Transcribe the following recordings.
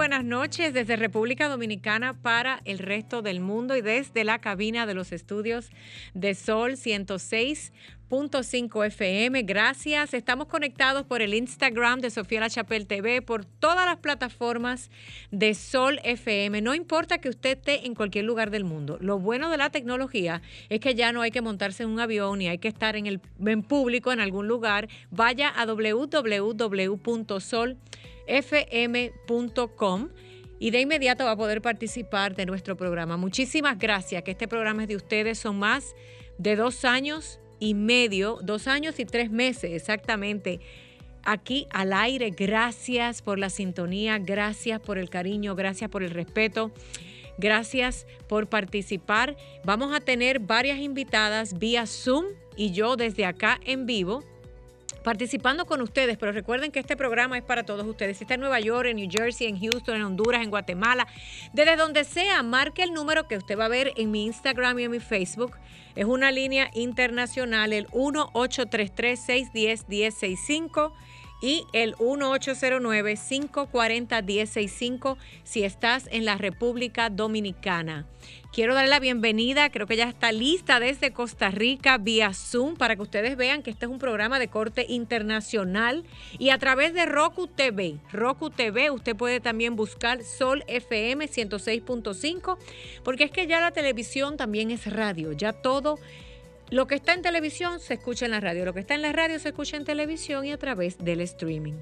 Buenas noches desde República Dominicana para el resto del mundo y desde la cabina de los estudios de Sol 106.5 FM. Gracias. Estamos conectados por el Instagram de Sofía La Chapelle TV, por todas las plataformas de Sol FM. No importa que usted esté en cualquier lugar del mundo. Lo bueno de la tecnología es que ya no hay que montarse en un avión ni hay que estar en el en público en algún lugar. Vaya a www.sol fm.com y de inmediato va a poder participar de nuestro programa. Muchísimas gracias, que este programa es de ustedes, son más de dos años y medio, dos años y tres meses exactamente. Aquí al aire, gracias por la sintonía, gracias por el cariño, gracias por el respeto. Gracias por participar. Vamos a tener varias invitadas vía Zoom y yo desde acá en vivo participando con ustedes, pero recuerden que este programa es para todos ustedes. Si está en Nueva York, en New Jersey, en Houston, en Honduras, en Guatemala, desde donde sea, marque el número que usted va a ver en mi Instagram y en mi Facebook. Es una línea internacional, el 1-833-610-1065 y el 1809-540-1065 si estás en la República Dominicana. Quiero darle la bienvenida, creo que ya está lista desde Costa Rica vía Zoom para que ustedes vean que este es un programa de corte internacional y a través de Roku TV. Roku TV usted puede también buscar Sol FM 106.5 porque es que ya la televisión también es radio, ya todo lo que está en televisión se escucha en la radio, lo que está en la radio se escucha en televisión y a través del streaming.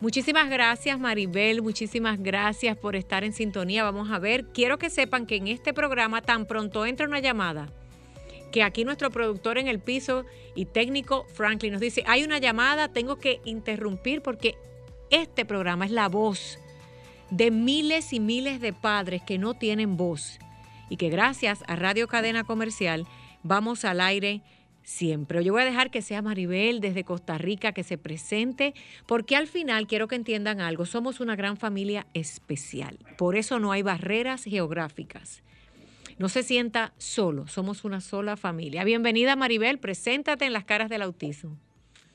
Muchísimas gracias Maribel, muchísimas gracias por estar en sintonía. Vamos a ver, quiero que sepan que en este programa tan pronto entra una llamada, que aquí nuestro productor en el piso y técnico Franklin nos dice, hay una llamada, tengo que interrumpir porque este programa es la voz de miles y miles de padres que no tienen voz y que gracias a Radio Cadena Comercial vamos al aire siempre. Yo voy a dejar que sea Maribel desde Costa Rica que se presente, porque al final quiero que entiendan algo, somos una gran familia especial, por eso no hay barreras geográficas. No se sienta solo, somos una sola familia. Bienvenida Maribel, preséntate en las caras del autismo.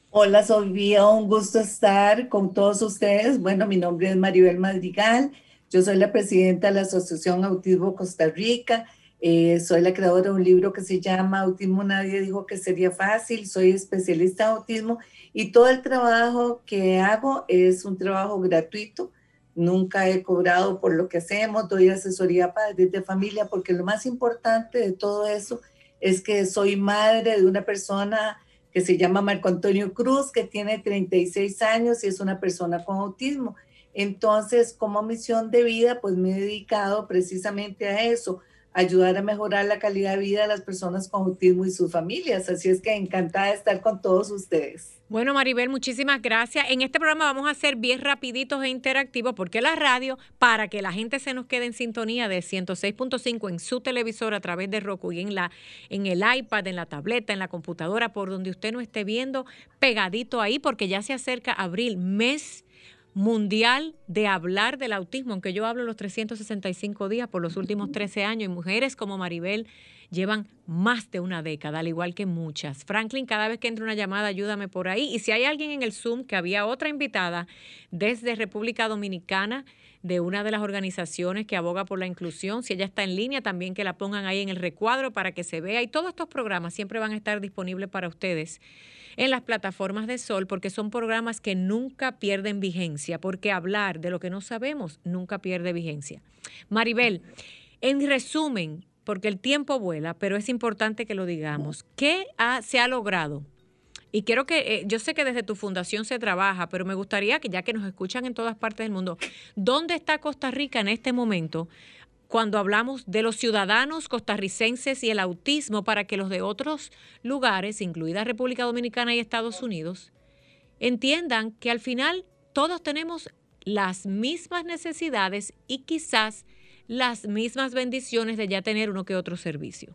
Hola Sofía, un gusto estar con todos ustedes. Bueno, mi nombre es Maribel Madrigal, yo soy la presidenta de la Asociación Autismo Costa Rica eh, soy la creadora de un libro que se llama Autismo Nadie dijo que sería fácil. Soy especialista en autismo y todo el trabajo que hago es un trabajo gratuito. Nunca he cobrado por lo que hacemos, doy asesoría a padres de familia porque lo más importante de todo eso es que soy madre de una persona que se llama Marco Antonio Cruz, que tiene 36 años y es una persona con autismo. Entonces, como misión de vida, pues me he dedicado precisamente a eso, ayudar a mejorar la calidad de vida de las personas con autismo y sus familias. Así es que encantada de estar con todos ustedes. Bueno, Maribel, muchísimas gracias. En este programa vamos a hacer bien rapiditos e interactivos porque la radio, para que la gente se nos quede en sintonía de 106.5 en su televisor a través de Roku y en, la, en el iPad, en la tableta, en la computadora, por donde usted no esté viendo, pegadito ahí porque ya se acerca abril, mes mundial de hablar del autismo, aunque yo hablo los 365 días por los últimos 13 años, y mujeres como Maribel llevan más de una década, al igual que muchas. Franklin, cada vez que entre una llamada, ayúdame por ahí. Y si hay alguien en el Zoom, que había otra invitada desde República Dominicana, de una de las organizaciones que aboga por la inclusión, si ella está en línea, también que la pongan ahí en el recuadro para que se vea. Y todos estos programas siempre van a estar disponibles para ustedes en las plataformas de Sol porque son programas que nunca pierden vigencia, porque hablar de lo que no sabemos nunca pierde vigencia. Maribel, en resumen, porque el tiempo vuela, pero es importante que lo digamos, ¿qué se ha logrado? Y quiero que, eh, yo sé que desde tu fundación se trabaja, pero me gustaría que ya que nos escuchan en todas partes del mundo, ¿dónde está Costa Rica en este momento cuando hablamos de los ciudadanos costarricenses y el autismo para que los de otros lugares, incluida República Dominicana y Estados Unidos, entiendan que al final todos tenemos las mismas necesidades y quizás las mismas bendiciones de ya tener uno que otro servicio.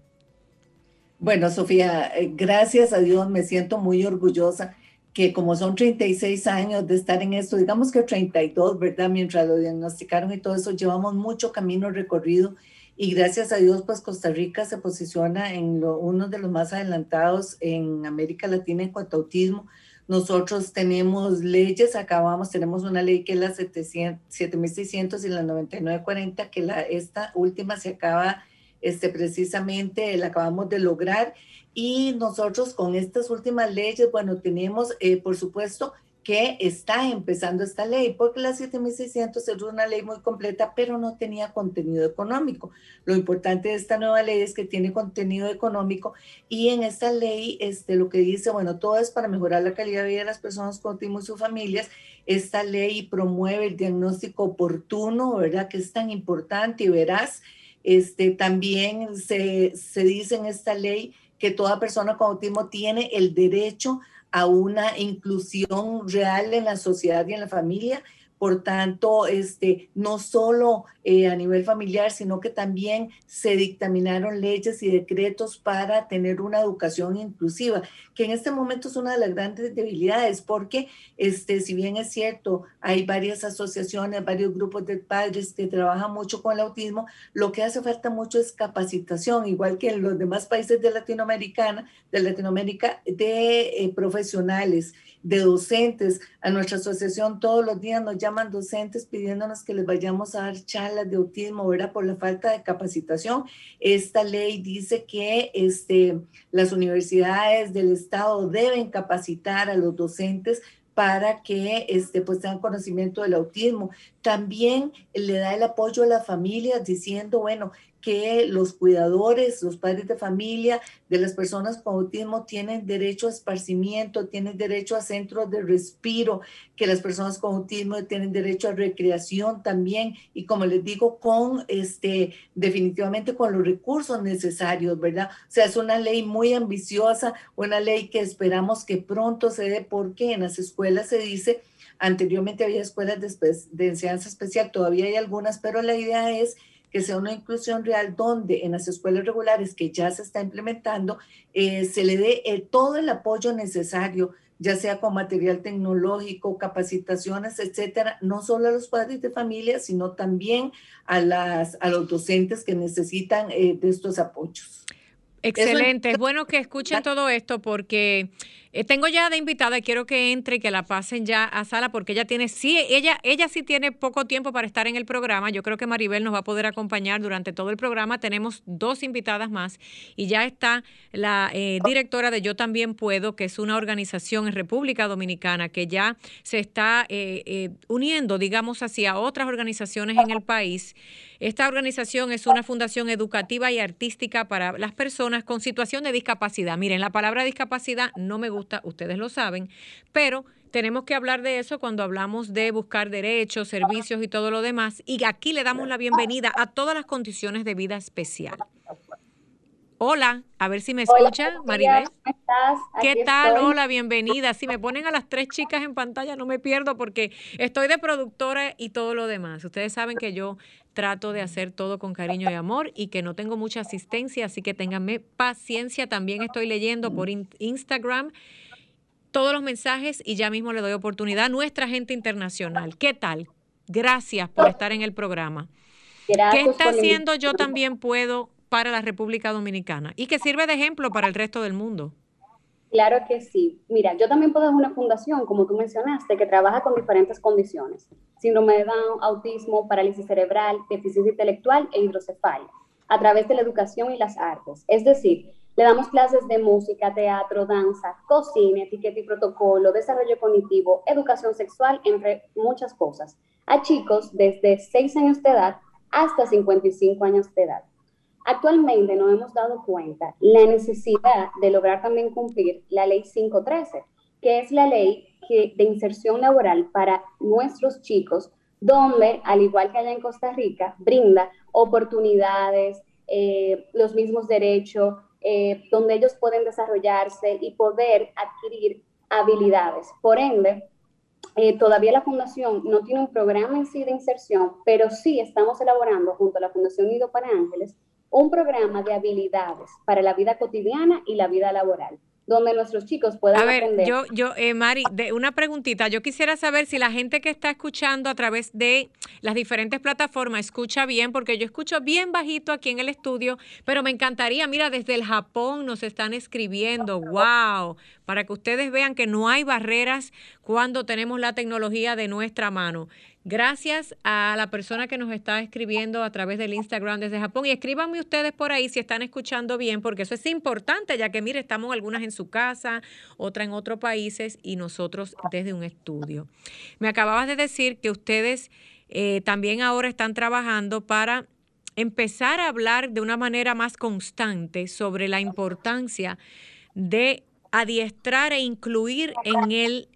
Bueno, Sofía, eh, gracias a Dios me siento muy orgullosa que como son 36 años de estar en esto, digamos que 32, ¿verdad? Mientras lo diagnosticaron y todo eso, llevamos mucho camino recorrido y gracias a Dios, pues Costa Rica se posiciona en uno de los más adelantados en América Latina en cuanto a autismo. Nosotros tenemos leyes, acabamos, tenemos una ley que es la 7600 y la 9940, que la, esta última se acaba este, precisamente, la acabamos de lograr y nosotros con estas últimas leyes, bueno, tenemos, eh, por supuesto, que está empezando esta ley, porque la 7600 es una ley muy completa, pero no tenía contenido económico. Lo importante de esta nueva ley es que tiene contenido económico y en esta ley este, lo que dice, bueno, todo es para mejorar la calidad de vida de las personas con autismo y sus familias. Esta ley promueve el diagnóstico oportuno, ¿verdad? Que es tan importante y verás, este, también se, se dice en esta ley que toda persona con autismo tiene el derecho a una inclusión real en la sociedad y en la familia por tanto, este, no solo eh, a nivel familiar, sino que también se dictaminaron leyes y decretos para tener una educación inclusiva, que en este momento es una de las grandes debilidades, porque este, si bien es cierto, hay varias asociaciones, varios grupos de padres que trabajan mucho con el autismo, lo que hace falta mucho es capacitación, igual que en los demás países de Latinoamérica, de Latinoamérica, de eh, profesionales de docentes. A nuestra asociación todos los días nos llaman docentes pidiéndonos que les vayamos a dar charlas de autismo, ¿verdad? Por la falta de capacitación. Esta ley dice que este, las universidades del Estado deben capacitar a los docentes para que este, pues tengan conocimiento del autismo. También le da el apoyo a las familias diciendo, bueno, que los cuidadores, los padres de familia de las personas con autismo tienen derecho a esparcimiento, tienen derecho a centros de respiro, que las personas con autismo tienen derecho a recreación también y como les digo, con este, definitivamente con los recursos necesarios, ¿verdad? O sea, es una ley muy ambiciosa, una ley que esperamos que pronto se dé porque en las escuelas se dice, anteriormente había escuelas de, de enseñanza especial, todavía hay algunas, pero la idea es que sea una inclusión real donde en las escuelas regulares que ya se está implementando eh, se le dé eh, todo el apoyo necesario, ya sea con material tecnológico, capacitaciones, etcétera, no solo a los padres de familia, sino también a, las, a los docentes que necesitan eh, de estos apoyos. Excelente, es bueno que escuchen todo esto porque eh, tengo ya de invitada y quiero que entre y que la pasen ya a sala porque ella tiene, sí, ella, ella sí tiene poco tiempo para estar en el programa. Yo creo que Maribel nos va a poder acompañar durante todo el programa. Tenemos dos invitadas más y ya está la eh, directora de Yo También Puedo, que es una organización en República Dominicana que ya se está eh, uniendo, digamos así, a otras organizaciones en el país. Esta organización es una fundación educativa y artística para las personas con situación de discapacidad. Miren, la palabra discapacidad no me gusta ustedes lo saben, pero tenemos que hablar de eso cuando hablamos de buscar derechos, servicios y todo lo demás. Y aquí le damos la bienvenida a todas las condiciones de vida especial. Hola, a ver si me escucha, Maribel. ¿Cómo estás? ¿Qué tal? Hola, bienvenida. Si me ponen a las tres chicas en pantalla, no me pierdo porque estoy de productora y todo lo demás. Ustedes saben que yo trato de hacer todo con cariño y amor y que no tengo mucha asistencia, así que ténganme paciencia. También estoy leyendo por Instagram todos los mensajes y ya mismo le doy oportunidad a nuestra gente internacional. ¿Qué tal? Gracias por estar en el programa. ¿Qué está haciendo Yo también puedo para la República Dominicana y que sirve de ejemplo para el resto del mundo. Claro que sí. Mira, yo también puedo una fundación, como tú mencionaste, que trabaja con diferentes condiciones. Síndrome de Down, autismo, parálisis cerebral, déficit intelectual e hidrocefalia, a través de la educación y las artes. Es decir, le damos clases de música, teatro, danza, cocina, etiqueta y protocolo, desarrollo cognitivo, educación sexual, entre muchas cosas, a chicos desde 6 años de edad hasta 55 años de edad. Actualmente nos hemos dado cuenta la necesidad de lograr también cumplir la ley 513, que es la ley de inserción laboral para nuestros chicos, donde, al igual que allá en Costa Rica, brinda oportunidades, eh, los mismos derechos, eh, donde ellos pueden desarrollarse y poder adquirir habilidades. Por ende, eh, todavía la Fundación no tiene un programa en sí de inserción, pero sí estamos elaborando junto a la Fundación Nido para Ángeles un programa de habilidades para la vida cotidiana y la vida laboral donde nuestros chicos puedan a ver, aprender. Yo, yo, eh, Mari, de una preguntita. Yo quisiera saber si la gente que está escuchando a través de las diferentes plataformas escucha bien, porque yo escucho bien bajito aquí en el estudio, pero me encantaría, mira, desde el Japón nos están escribiendo, wow, para que ustedes vean que no hay barreras cuando tenemos la tecnología de nuestra mano. Gracias a la persona que nos está escribiendo a través del Instagram desde Japón. Y escríbanme ustedes por ahí si están escuchando bien, porque eso es importante, ya que, mire, estamos algunas en su casa, otra en otros países y nosotros desde un estudio. Me acababas de decir que ustedes eh, también ahora están trabajando para empezar a hablar de una manera más constante sobre la importancia de adiestrar e incluir en el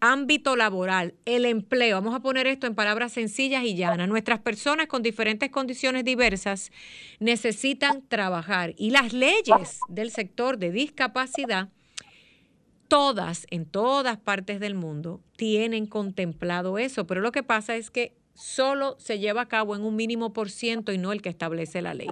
ámbito laboral, el empleo, vamos a poner esto en palabras sencillas y llanas, nuestras personas con diferentes condiciones diversas necesitan trabajar y las leyes del sector de discapacidad, todas, en todas partes del mundo, tienen contemplado eso, pero lo que pasa es que solo se lleva a cabo en un mínimo por ciento y no el que establece la ley.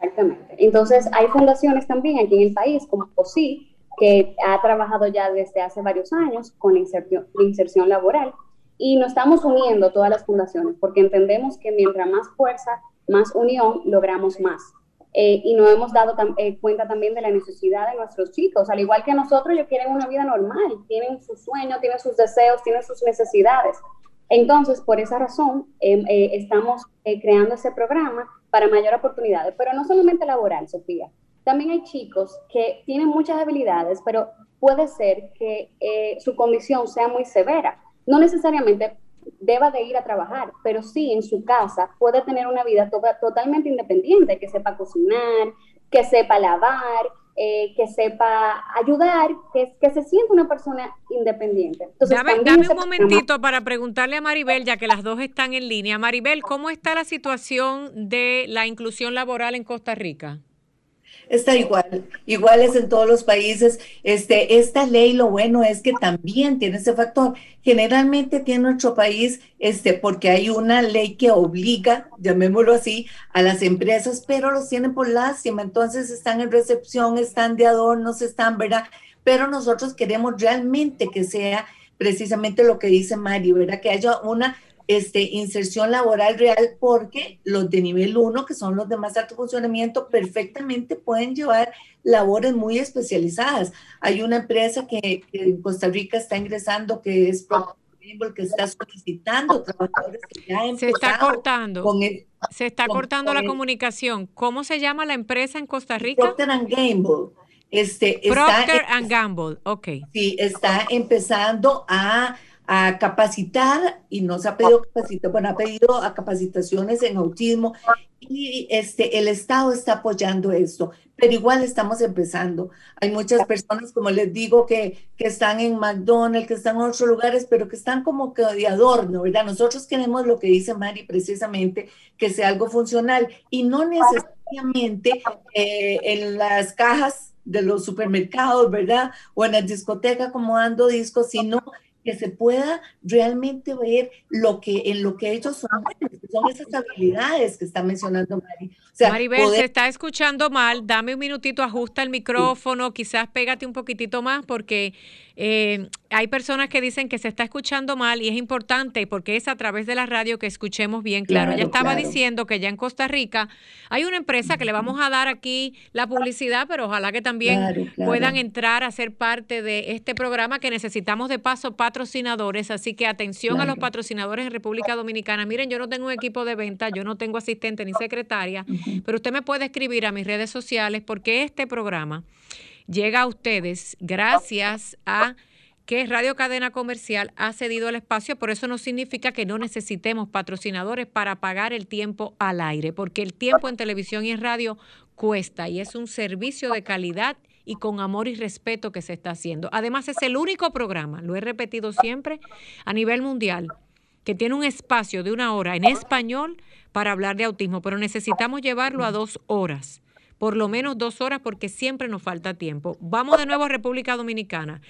Exactamente. Entonces, hay fundaciones también aquí en el país, como POSI, que ha trabajado ya desde hace varios años con la inserción, laboral y nos estamos uniendo todas las fundaciones porque entendemos que mientras más fuerza, más unión, logramos más. Eh, y nos hemos dado eh, cuenta también de la necesidad de nuestros chicos, al igual que nosotros, ellos quieren una vida normal, tienen sus sueños, tienen sus deseos, tienen sus necesidades. Entonces, por esa razón, em, eh, estamos creando ese programa para mayor oportunidades, pero no solamente laboral, Sofía, también hay chicos que tienen muchas habilidades, pero puede ser que eh, su condición sea muy severa. No necesariamente deba de ir a trabajar, pero sí en su casa puede tener una vida totalmente independiente, que sepa cocinar, que sepa lavar, eh, que sepa ayudar, que, que se sienta una persona independiente. dame, dame un momentito para preguntarle a Maribel, ya que las dos están en línea. Maribel, ¿cómo está la situación de la inclusión laboral en Costa Rica? Está igual, igual es en todos los países. Este, esta ley lo bueno es que también tiene ese factor. Generalmente tiene nuestro país, este, porque hay una ley que obliga, llamémoslo así, a las empresas, pero los tienen por lástima. Entonces están en recepción, están de adornos, están, ¿verdad? Pero nosotros queremos realmente que sea precisamente lo que dice Mari, ¿verdad? Que haya una este, inserción laboral real porque los de nivel 1, que son los de más alto funcionamiento, perfectamente pueden llevar labores muy especializadas. Hay una empresa que, en Costa Rica está ingresando que es que está solicitando trabajadores que ya Se está cortando. se está cortando la comunicación. ¿Cómo se llama la empresa en Costa Rica? Procter Gamble. Este, Procter and Gamble, ok. Sí, está empezando a a capacitar y nos ha pedido bueno, ha pedido a capacitaciones en autismo y este, el Estado está apoyando esto, pero igual estamos empezando. Hay muchas personas, como les digo, que, que están en McDonald's, que están en otros lugares, pero que están como que de adorno, ¿verdad? Nosotros queremos lo que dice Mari precisamente, que sea algo funcional y no necesariamente eh, en las cajas de los supermercados, ¿verdad? O en la discoteca como dando discos, sino que se pueda realmente ver lo que en lo que ellos son, son esas habilidades que está mencionando Mari. Maribel, se está escuchando mal, dame un minutito, ajusta el micrófono, quizás pégate un poquitito más porque eh, hay personas que dicen que se está escuchando mal y es importante porque es a través de la radio que escuchemos bien claro. ya estaba diciendo que ya en Costa Rica hay una empresa que le vamos a dar aquí la publicidad, pero ojalá que también puedan entrar a ser parte de este programa que necesitamos de paso patrocinadores. Así que atención a los patrocinadores en República Dominicana. Miren, yo no tengo un equipo de venta, yo no tengo asistente ni secretaria, pero usted me puede escribir a mis redes sociales porque este programa llega a ustedes gracias a que Radio Cadena Comercial ha cedido el espacio, por eso no significa que no necesitemos patrocinadores para pagar el tiempo al aire, porque el tiempo en televisión y en radio cuesta y es un servicio de calidad y con amor y respeto que se está haciendo. Además es el único programa, lo he repetido siempre, a nivel mundial, que tiene un espacio de una hora en español para hablar de autismo, pero necesitamos llevarlo a dos horas por lo menos dos horas porque siempre nos falta tiempo. Vamos de nuevo a República Dominicana.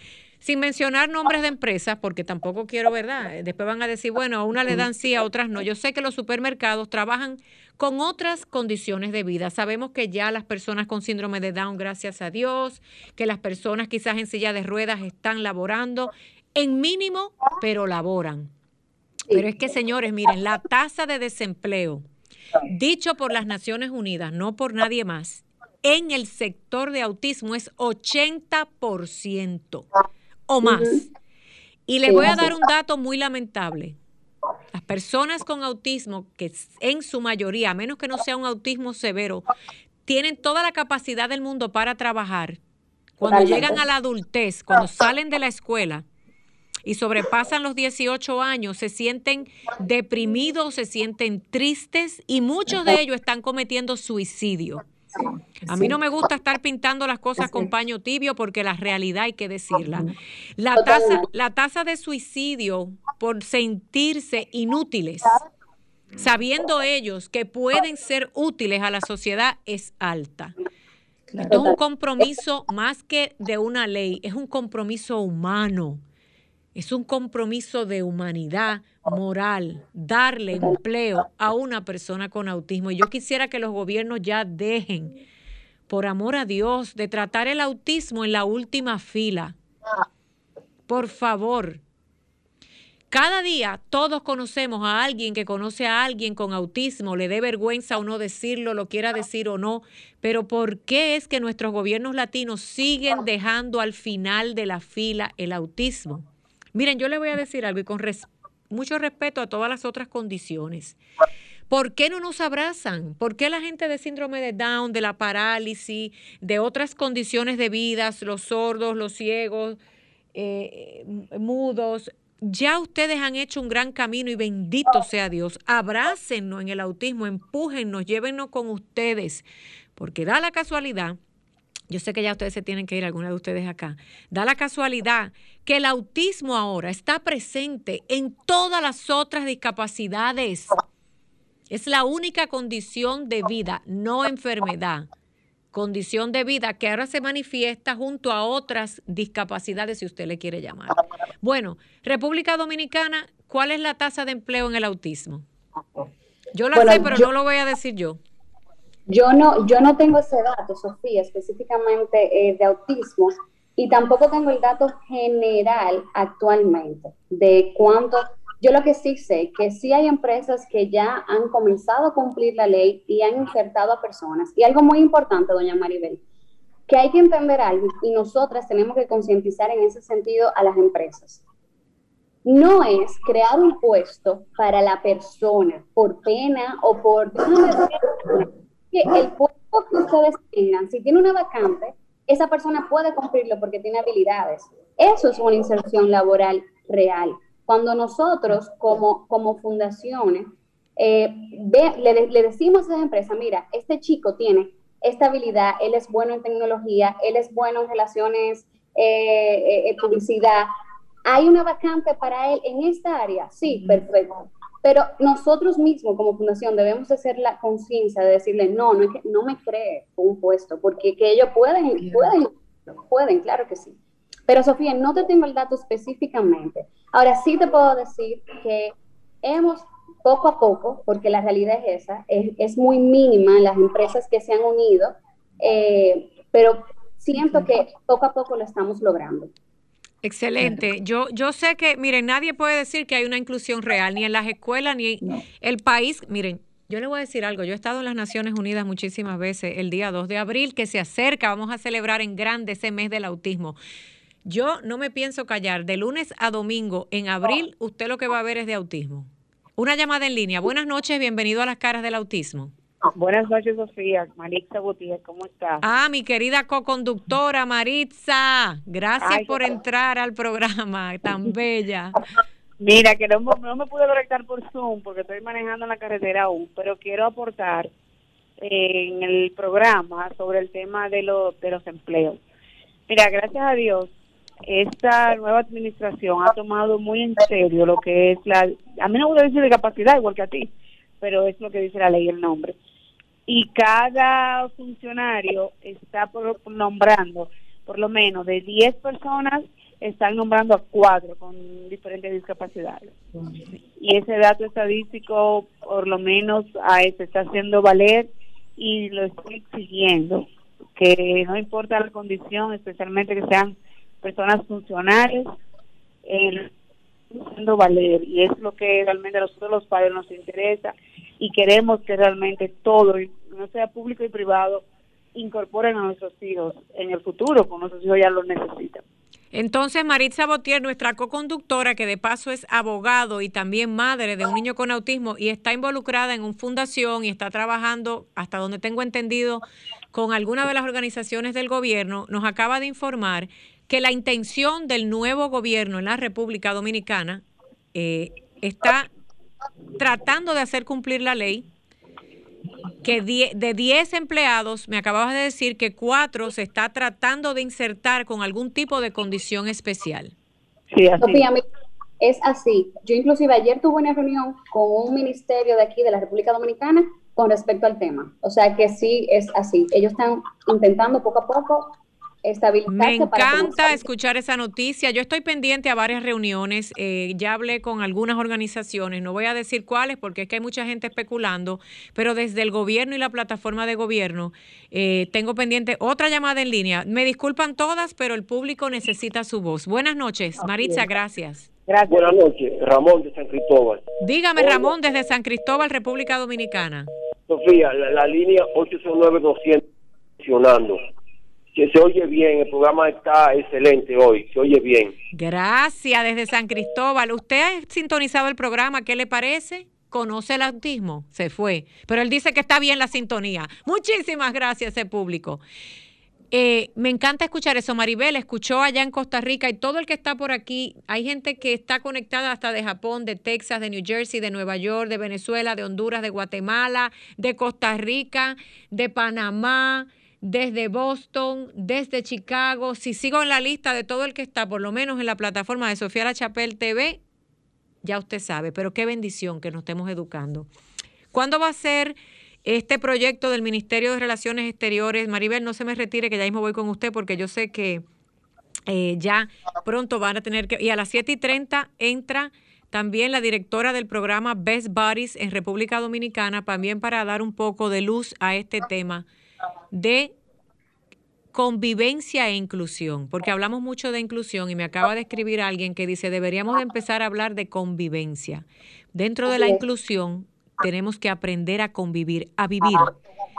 Sin mencionar nombres de empresas, porque tampoco quiero, ¿verdad? Después van a decir, bueno, a una le dan sí, a otras no. Yo sé que los supermercados trabajan con otras condiciones de vida. Sabemos que ya las personas con síndrome de Down, gracias a Dios, que las personas quizás en silla de ruedas están laborando en mínimo, pero laboran. Pero es que, señores, miren, la tasa de desempleo, dicho por las Naciones Unidas, no por nadie más, en el sector de autismo es 80% o más. Y les voy a dar un dato muy lamentable. Las personas con autismo, que en su mayoría, a menos que no sea un autismo severo, tienen toda la capacidad del mundo para trabajar. Cuando llegan a la adultez, cuando salen de la escuela y sobrepasan los 18 años, se sienten deprimidos, se sienten tristes y muchos de ellos están cometiendo suicidio. A mí no me gusta estar pintando las cosas con paño tibio porque la realidad hay que decirla. La tasa, la tasa de suicidio por sentirse inútiles, sabiendo ellos que pueden ser útiles a la sociedad, es alta. Esto es un compromiso más que de una ley, es un compromiso humano. Es un compromiso de humanidad moral darle empleo a una persona con autismo. Y yo quisiera que los gobiernos ya dejen, por amor a Dios, de tratar el autismo en la última fila. Por favor. Cada día todos conocemos a alguien que conoce a alguien con autismo, le dé vergüenza o no decirlo, lo quiera decir o no, pero ¿por qué es que nuestros gobiernos latinos siguen dejando al final de la fila el autismo? Miren, yo le voy a decir algo y con mucho respeto a todas las otras condiciones. ¿Por qué no nos abrazan? ¿Por qué la gente de síndrome de Down, de la parálisis, de otras condiciones de vida, los sordos, los ciegos, eh, mudos, ya ustedes han hecho un gran camino y bendito sea Dios. Abrácennos en el autismo, empújennos, llévennos con ustedes, porque da la casualidad yo sé que ya ustedes se tienen que ir, algunos de ustedes acá, da la casualidad que el autismo ahora está presente en todas las otras discapacidades. Es la única condición de vida, no enfermedad. Condición de vida que ahora se manifiesta junto a otras discapacidades, si usted le quiere llamar. Bueno, República Dominicana, ¿cuál es la tasa de empleo en el autismo? Yo la sé, pero no lo voy a decir yo. Yo no, yo no tengo ese dato, Sofía, específicamente eh, de autismo, y tampoco tengo el dato general actualmente de cuánto. Yo lo que sí sé que sí hay empresas que ya han comenzado a cumplir la ley y han insertado a personas. Y algo muy importante, doña Maribel, que hay que entender algo y nosotras tenemos que concientizar en ese sentido a las empresas. No es crear un puesto para la persona por pena o por que el puesto que ustedes tengan, si tiene una vacante, esa persona puede cumplirlo porque tiene habilidades. Eso es una inserción laboral real. Cuando nosotros como, como fundaciones eh, le, decimos a esa empresa, mira, este chico tiene esta habilidad, él es bueno en tecnología, él es bueno en relaciones, eh, eh, publicidad, ¿hay una vacante para él en esta área? Sí, perfecto. Pero nosotros mismos como fundación debemos hacer la conciencia de decirle, no, no, es que, no me cree un puesto, porque que ellos pueden, pueden, pueden, claro que sí. Pero Sofía, no te tengo el dato específicamente. Ahora sí te puedo decir que hemos poco a poco, porque la realidad es esa, es, muy mínima las empresas que se han unido, eh, pero siento que poco a poco lo estamos logrando. Excelente. Yo, yo sé que, miren, nadie puede decir que hay una inclusión real, ni en las escuelas, ni en el país. Miren, yo le voy a decir algo. Yo he estado en las Naciones Unidas muchísimas veces. El día 2 de abril, que se acerca, vamos a celebrar en grande ese mes del autismo. Yo no me pienso callar. De lunes a domingo, en abril, usted lo que va a ver es de autismo. Una llamada en línea. Buenas noches, bienvenido a las caras del autismo. Buenas noches, Sofía. Maritza Gutiérrez, ¿cómo estás? Ah, mi querida co-conductora Maritza. Gracias por entrar al programa, tan bella. Mira, que no, me pude conectar por Zoom porque estoy manejando en la carretera aún, pero quiero aportar en el programa sobre el tema de, de los empleos. Mira, gracias a Dios, esta nueva administración ha tomado muy en serio lo que es la... A mí no me gusta decir de capacidad, igual que a ti, pero es lo que dice la ley el nombre y cada funcionario está nombrando por lo menos de 10 personas están nombrando a cuatro con diferentes discapacidades. Y ese dato estadístico, por lo menos, a se está haciendo valer y lo estoy exigiendo, que no importa la condición, especialmente que sean personas funcionales, eh, haciendo valer y es lo que realmente a nosotros los padres nos interesa y queremos que realmente todo, no sea público y privado, incorporen a nuestros hijos en el futuro, como nuestros hijos ya lo necesitan. Entonces, Maritza Botier, nuestra co-conductora, que de paso es abogado y también madre de un niño con autismo y está involucrada en una fundación y está trabajando, hasta donde tengo entendido, con alguna de las organizaciones del gobierno, nos acaba de informar que la intención del nuevo gobierno en la República Dominicana eh, está tratando de hacer cumplir la ley que de 10 empleados, me acababas de decir que cuatro se está tratando de insertar con algún tipo de condición especial. Sí, así. es así. Yo inclusive ayer tuve una reunión con un ministerio de aquí de la República Dominicana con respecto al tema. O sea que sí es así. Ellos están intentando poco a poco me encanta escuchar esa noticia. Yo estoy pendiente a varias reuniones. Eh, ya hablé con algunas organizaciones. No voy a decir cuáles porque es que hay mucha gente especulando. Pero desde el gobierno y la plataforma de gobierno eh, tengo pendiente otra llamada en línea. Me disculpan todas, pero el público necesita su voz. Buenas noches, Maritza. Gracias. Gracias. Buenas noches, Ramón de San Cristóbal. Dígame, Ramón, desde San Cristóbal, República Dominicana. Sofía, la, la línea 809-200 funcionando se oye bien, el programa está excelente hoy, se oye bien. Gracias, desde San Cristóbal. ¿Usted ha sintonizado el programa? ¿Qué le parece? ¿Conoce el autismo? Se fue. Pero él dice que está bien la sintonía. Muchísimas gracias, ese público. Eh, me encanta escuchar eso. Maribel escuchó allá en Costa Rica y todo el que está por aquí. Hay gente que está conectada hasta de Japón, de Texas, de New Jersey, de Nueva York, de Venezuela, de Honduras, de Guatemala, de Costa Rica, de Panamá, desde Boston, desde Chicago. Si sigo en la lista de todo el que está, por lo menos en la plataforma de Sofía La Chapelle TV, ya usted sabe, pero qué bendición que nos estemos educando. ¿Cuándo va a ser este proyecto del Ministerio de Relaciones Exteriores? Maribel, no se me retire, que ya mismo voy con usted, porque yo sé que eh, ya pronto van a tener que... Y a las 7 y 30 entra también la directora del programa Best Buddies en República Dominicana, también para dar un poco de luz a este tema de convivencia e inclusión, porque hablamos mucho de inclusión y me acaba de escribir alguien que dice, deberíamos de empezar a hablar de convivencia. Dentro de la inclusión tenemos que aprender a convivir, a vivir,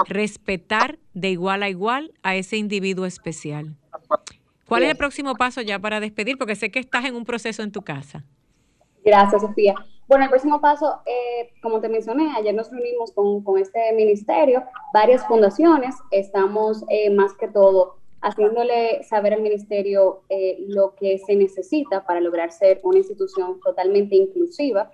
respetar de igual a igual a ese individuo especial. ¿Cuál es el próximo paso ya para despedir? Porque sé que estás en un proceso en tu casa. Gracias, Sofía. Bueno, el próximo paso, eh, como te mencioné, ayer nos reunimos con, con este ministerio, varias fundaciones, estamos eh, más que todo haciéndole saber al ministerio eh, lo que se necesita para lograr ser una institución totalmente inclusiva,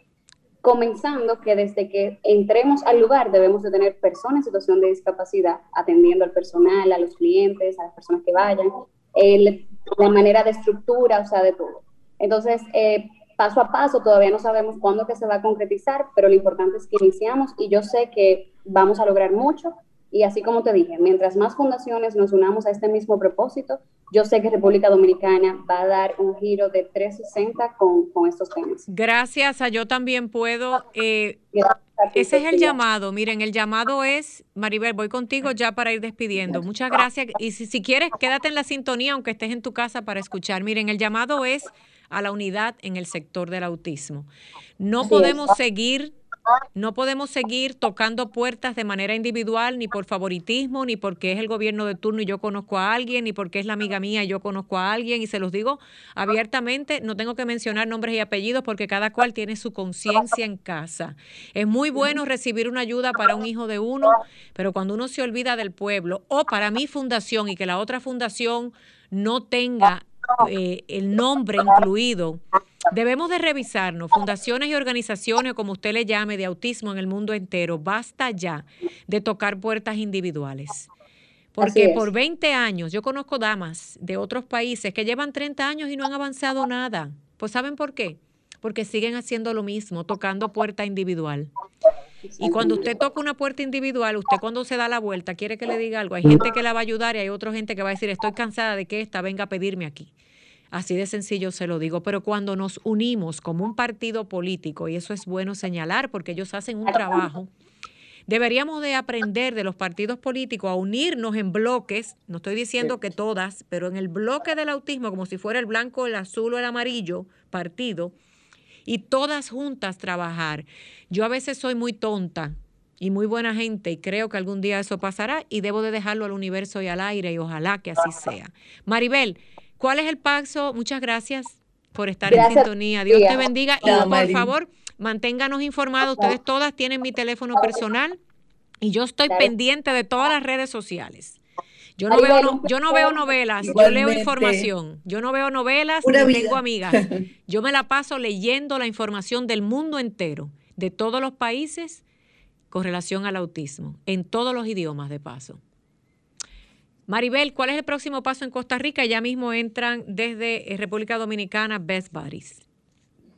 comenzando que desde que entremos al lugar debemos de tener personas en situación de discapacidad atendiendo al personal, a los clientes, a las personas que vayan, la manera de estructura, o sea, de todo. Entonces, eh, paso a paso, todavía no sabemos cuándo que se va a concretizar, pero lo importante es que iniciamos y yo sé que vamos a lograr mucho. Y así como te dije, mientras más fundaciones nos unamos a este mismo propósito, yo sé que República Dominicana va a dar un giro de 360 con, con estos temas. Gracias, a yo también puedo. Eh, ese es el llamado. Miren, el llamado es, Maribel, voy contigo ya para ir despidiendo. Muchas gracias. Y si, si quieres, quédate en la sintonía, aunque estés en tu casa para escuchar. Miren, el llamado es a la unidad en el sector del autismo. No podemos seguir no podemos seguir tocando puertas de manera individual, ni por favoritismo, ni porque es el gobierno de turno y yo conozco a alguien, ni porque es la amiga mía y yo conozco a alguien. Y se los digo abiertamente, no tengo que mencionar nombres y apellidos porque cada cual tiene su conciencia en casa. Es muy bueno recibir una ayuda para un hijo de uno, pero cuando uno se olvida del pueblo o para mi fundación y que la otra fundación no tenga eh, el nombre incluido, debemos de revisarnos, fundaciones y organizaciones, como usted le llame, de autismo en el mundo entero, basta ya de tocar puertas individuales. Porque por 20 años, yo conozco damas de otros países que llevan 30 años y no han avanzado nada. Pues ¿saben por qué? Porque siguen haciendo lo mismo, tocando puerta individual. Y cuando usted toca una puerta individual, usted cuando se da la vuelta quiere que le diga algo. Hay gente que la va a ayudar y hay otra gente que va a decir, estoy cansada de que esta venga a pedirme aquí. Así de sencillo se lo digo, pero cuando nos unimos como un partido político, y eso es bueno señalar porque ellos hacen un trabajo, deberíamos de aprender de los partidos políticos a unirnos en bloques, no estoy diciendo que todas, pero en el bloque del autismo, como si fuera el blanco, el azul o el amarillo partido, y todas juntas trabajar. Yo a veces soy muy tonta y muy buena gente y creo que algún día eso pasará y debo de dejarlo al universo y al aire y ojalá que así sea. Maribel, ¿cuál es el paso? Muchas gracias por estar en sintonía. Dios te bendiga y por favor, manténganos informados. Ustedes todas tienen mi teléfono personal y yo estoy pendiente de todas las redes sociales. Yo no, veo, yo no veo novelas, yo leo información. Yo no veo novelas ni tengo amigas. Yo me la paso leyendo la información del mundo entero, de todos los países con relación al autismo, en todos los idiomas de paso. Maribel, ¿cuál es el próximo paso en Costa Rica? Ya mismo entran desde eh, República Dominicana Best Buddies.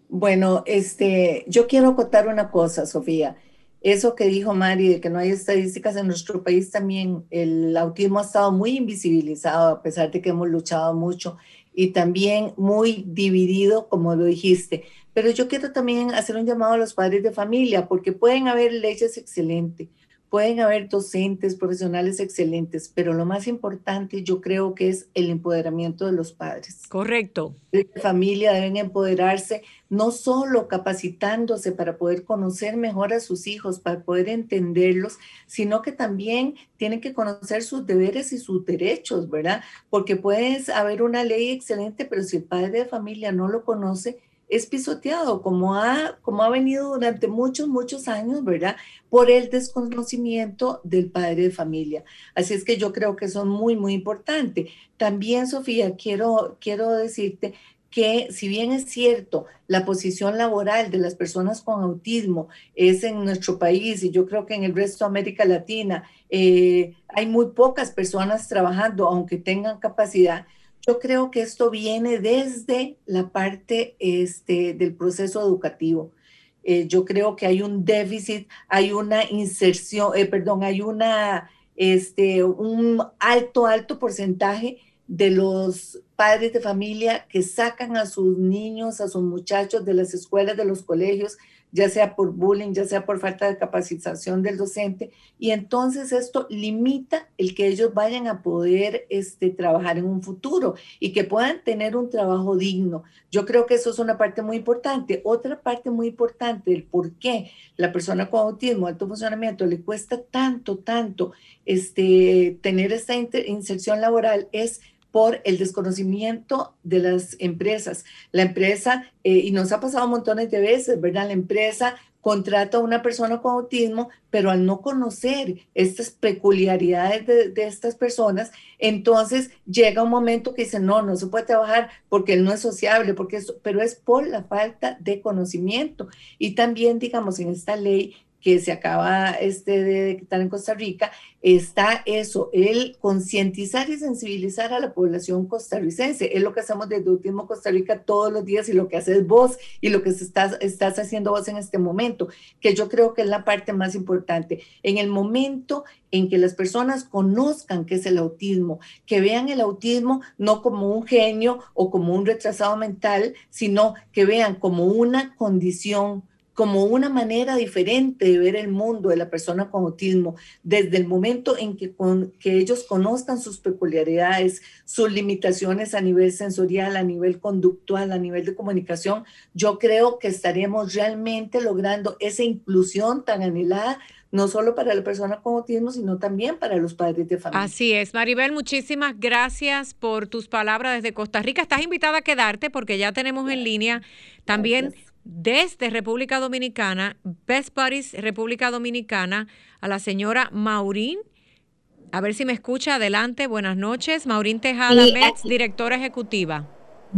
Bueno, este, yo quiero acotar una cosa, Sofía. Eso que dijo Mari, de que no hay estadísticas en nuestro país también, el autismo ha estado muy invisibilizado a pesar de que hemos luchado mucho y también muy dividido, como lo dijiste. Pero yo quiero también hacer un llamado a los padres de familia, porque pueden haber leyes excelentes, pueden haber docentes, profesionales excelentes, pero lo más importante yo creo que es el empoderamiento de los padres. Correcto. La familia deben empoderarse, no solo capacitándose para poder conocer mejor a sus hijos, para poder entenderlos, sino que también tienen que conocer sus deberes y sus derechos, ¿verdad? Porque puede haber una ley excelente, pero si el padre de familia no lo conoce, es pisoteado, como ha, como ha venido durante muchos, muchos años, ¿verdad? Por el desconocimiento del padre de familia. Así es que yo creo que eso es muy, muy importante. También, Sofía, quiero, quiero decirte que si bien es cierto, la posición laboral de las personas con autismo es en nuestro país y yo creo que en el resto de América Latina eh, hay muy pocas personas trabajando, aunque tengan capacidad, yo creo que esto viene desde la parte este, del proceso educativo. Eh, yo creo que hay un déficit, hay una inserción, eh, perdón, hay una, este, un alto, alto porcentaje de los padres de familia que sacan a sus niños, a sus muchachos de las escuelas, de los colegios, ya sea por bullying, ya sea por falta de capacitación del docente, y entonces esto limita el que ellos vayan a poder este, trabajar en un futuro y que puedan tener un trabajo digno. Yo creo que eso es una parte muy importante. Otra parte muy importante del por qué la persona con autismo, alto funcionamiento, le cuesta tanto, tanto este, tener esta inserción laboral es por el desconocimiento de las empresas. La empresa, eh, y nos ha pasado montones de veces, ¿verdad? La empresa contrata a una persona con autismo, pero al no conocer estas peculiaridades de, estas personas, entonces llega un momento que dice, no, no se puede trabajar porque él no es sociable, porque eso, pero es por la falta de conocimiento. Y también, digamos, en esta ley que se acaba este de dictar en Costa Rica, está eso, el concientizar y sensibilizar a la población costarricense. Es lo que hacemos desde Último Costa Rica todos los días y lo que haces vos y lo que estás, estás haciendo vos en este momento, que yo creo que es la parte más importante. En el momento en que las personas conozcan qué es el autismo, que vean el autismo no como un genio o como un retrasado mental, sino que vean como una condición como una manera diferente de ver el mundo de la persona con autismo, desde el momento en que, que ellos conozcan sus peculiaridades, sus limitaciones a nivel sensorial, a nivel conductual, a nivel de comunicación, yo creo que estaremos realmente logrando esa inclusión tan anhelada no solo para la persona con autismo, sino también para los padres de familia. Así es. Maribel, muchísimas gracias por tus palabras desde Costa Rica. Estás invitada a quedarte porque ya tenemos en línea también desde República Dominicana, Best Buddies República Dominicana, a la señora Maurín. A ver si me escucha. Adelante, buenas noches. Maurín Tejada, directora ejecutiva.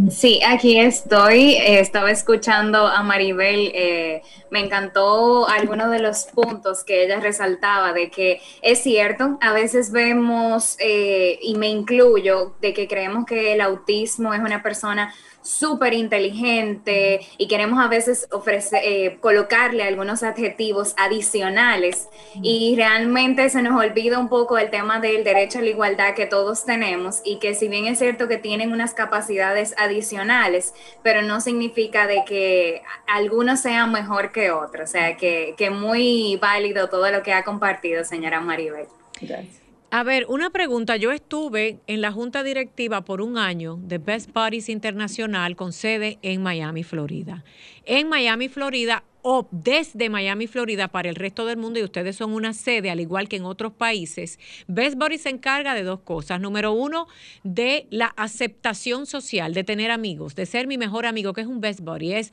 Sí, aquí estoy. Eh, estaba escuchando a Maribel. Eh, me encantó algunos de los puntos que ella resaltaba de que es cierto, a veces vemos, eh, y me incluyo, de que creemos que el autismo es una persona súper inteligente y queremos a veces ofrecer, eh, colocarle algunos adjetivos adicionales y realmente se nos olvida un poco el tema del derecho a la igualdad que todos tenemos y que si bien es cierto que tienen unas capacidades adicionales, pero no significa de que algunos sean mejor que otros. O sea, que, que muy válido todo lo que ha compartido, señora Maribel. Gracias. A ver, una pregunta. Yo estuve en la junta directiva por un año de Best Buddies Internacional con sede en Miami, Florida. En Miami, Florida, o desde Miami, Florida, para el resto del mundo, y ustedes son una sede, al igual que en otros países, Best Buddies se encarga de dos cosas. Número uno, de la aceptación social, de tener amigos, de ser mi mejor amigo, que es un Best Buddy, es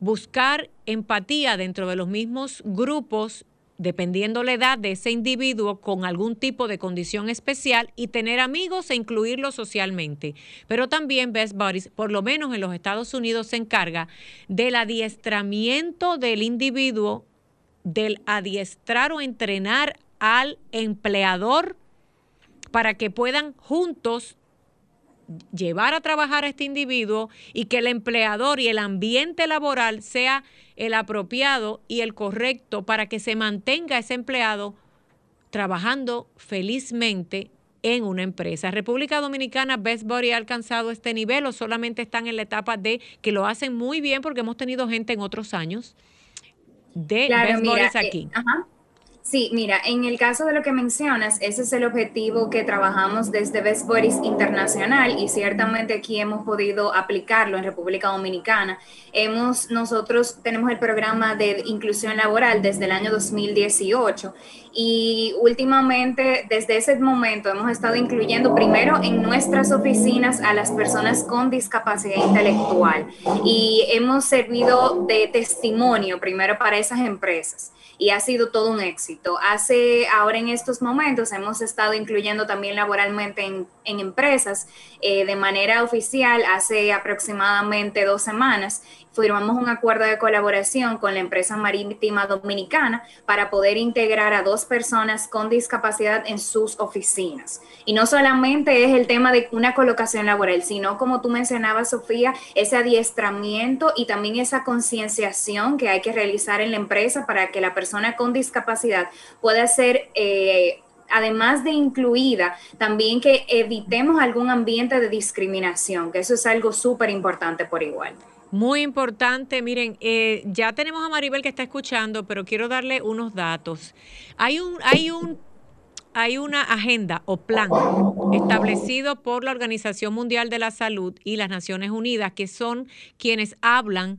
buscar empatía dentro de los mismos grupos dependiendo la edad de ese individuo con algún tipo de condición especial y tener amigos e incluirlos socialmente. Pero también Best Buddies, por lo menos en los Estados Unidos, se encarga del adiestramiento del individuo, del adiestrar o entrenar al empleador para que puedan juntos llevar a trabajar a este individuo y que el empleador y el ambiente laboral sea el apropiado y el correcto para que se mantenga ese empleado trabajando felizmente en una empresa. República Dominicana, Best Body ha alcanzado este nivel o solamente están en la etapa de que lo hacen muy bien porque hemos tenido gente en otros años de Best Bodies eh, aquí. Sí, mira, en el caso de lo que mencionas, ese es el objetivo que trabajamos desde Best Buddies Internacional y ciertamente aquí hemos podido aplicarlo en República Dominicana. Hemos, nosotros tenemos el programa de inclusión laboral desde el año 2018 y últimamente desde ese momento hemos estado incluyendo primero en nuestras oficinas a las personas con discapacidad intelectual y hemos servido de testimonio primero para esas empresas y ha sido todo un éxito. Hace, ahora en estos momentos hemos estado incluyendo también laboralmente en, empresas eh, de manera oficial hace aproximadamente dos semanas firmamos un acuerdo de colaboración con la empresa marítima dominicana para poder integrar a dos personas con discapacidad en sus oficinas. Y no solamente es el tema de una colocación laboral, sino como tú mencionabas, Sofía, ese adiestramiento y también esa concienciación que hay que realizar en la empresa para que la persona con discapacidad pueda ser... Eh, además de incluida, también que evitemos algún ambiente de discriminación, que eso es algo súper importante por igual. Muy importante, miren, eh, ya tenemos a Maribel que está escuchando, pero quiero darle unos datos. Hay un, hay un, hay una agenda o plan establecido por la Organización Mundial de la Salud y las Naciones Unidas, que son quienes hablan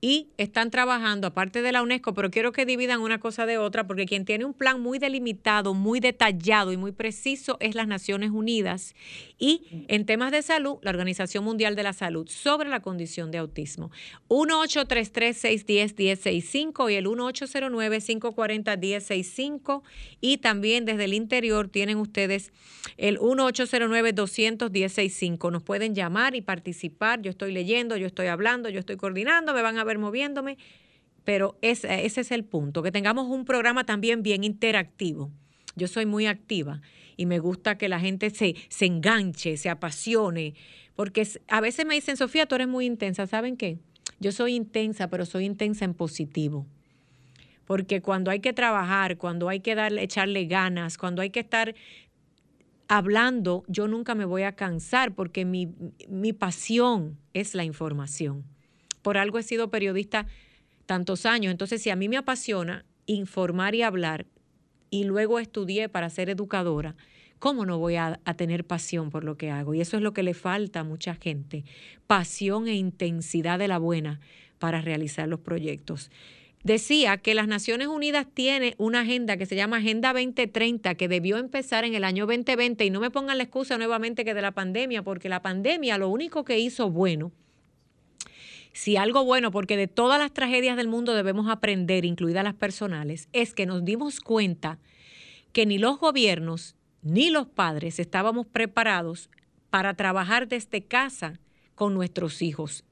y están trabajando, aparte de la UNESCO, pero quiero que dividan una cosa de otra, porque quien tiene un plan muy delimitado, muy detallado y muy preciso es las Naciones Unidas y en temas de salud, la Organización Mundial de la Salud sobre la condición de autismo. 1-833-610-1065 y el 1809-540-1065 y también desde el interior tienen ustedes el 1-809-200-1065. Nos pueden llamar y participar. Yo estoy leyendo, yo estoy hablando, yo estoy coordinando, me van a moviéndome, pero ese, ese es el punto, que tengamos un programa también bien interactivo. Yo soy muy activa y me gusta que la gente se, se enganche, se apasione, porque a veces me dicen, Sofía, tú eres muy intensa, ¿saben qué? Yo soy intensa, pero soy intensa en positivo. Porque cuando hay que trabajar, cuando hay que darle, echarle ganas, cuando hay que estar hablando, yo nunca me voy a cansar porque mi, mi pasión es la información. Por algo he sido periodista tantos años. Entonces, si a mí me apasiona informar y hablar, y luego estudié para ser educadora, ¿cómo no voy a, tener pasión por lo que hago? Y eso es lo que le falta a mucha gente, pasión e intensidad de la buena para realizar los proyectos. Decía que las Naciones Unidas tiene una agenda que se llama Agenda 2030, que debió empezar en el año 2020, y no me pongan la excusa nuevamente que de la pandemia, porque la pandemia lo único que hizo bueno, si algo bueno, porque de todas las tragedias del mundo debemos aprender, incluidas las personales, es que nos dimos cuenta que ni los gobiernos ni los padres estábamos preparados para trabajar desde casa con nuestros hijos.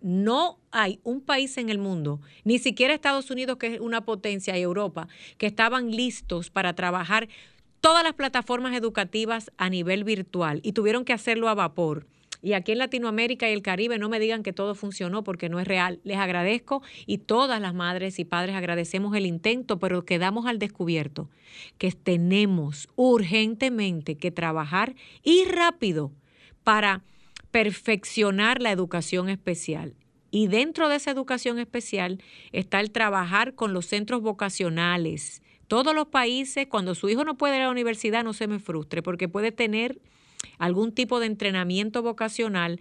No hay un país en el mundo, ni siquiera Estados Unidos, que es una potencia, y Europa, que estaban listos para trabajar todas las plataformas educativas a nivel virtual y tuvieron que hacerlo a vapor. Y aquí en Latinoamérica y el Caribe no me digan que todo funcionó porque no es real. Les agradezco y todas las madres y padres agradecemos el intento, pero quedamos al descubierto que tenemos urgentemente que trabajar y rápido para perfeccionar la educación especial. Y dentro de esa educación especial está el trabajar con los centros vocacionales. Todos los países, cuando su hijo no puede ir a la universidad, no se me frustre, porque puede tener algún tipo de entrenamiento vocacional,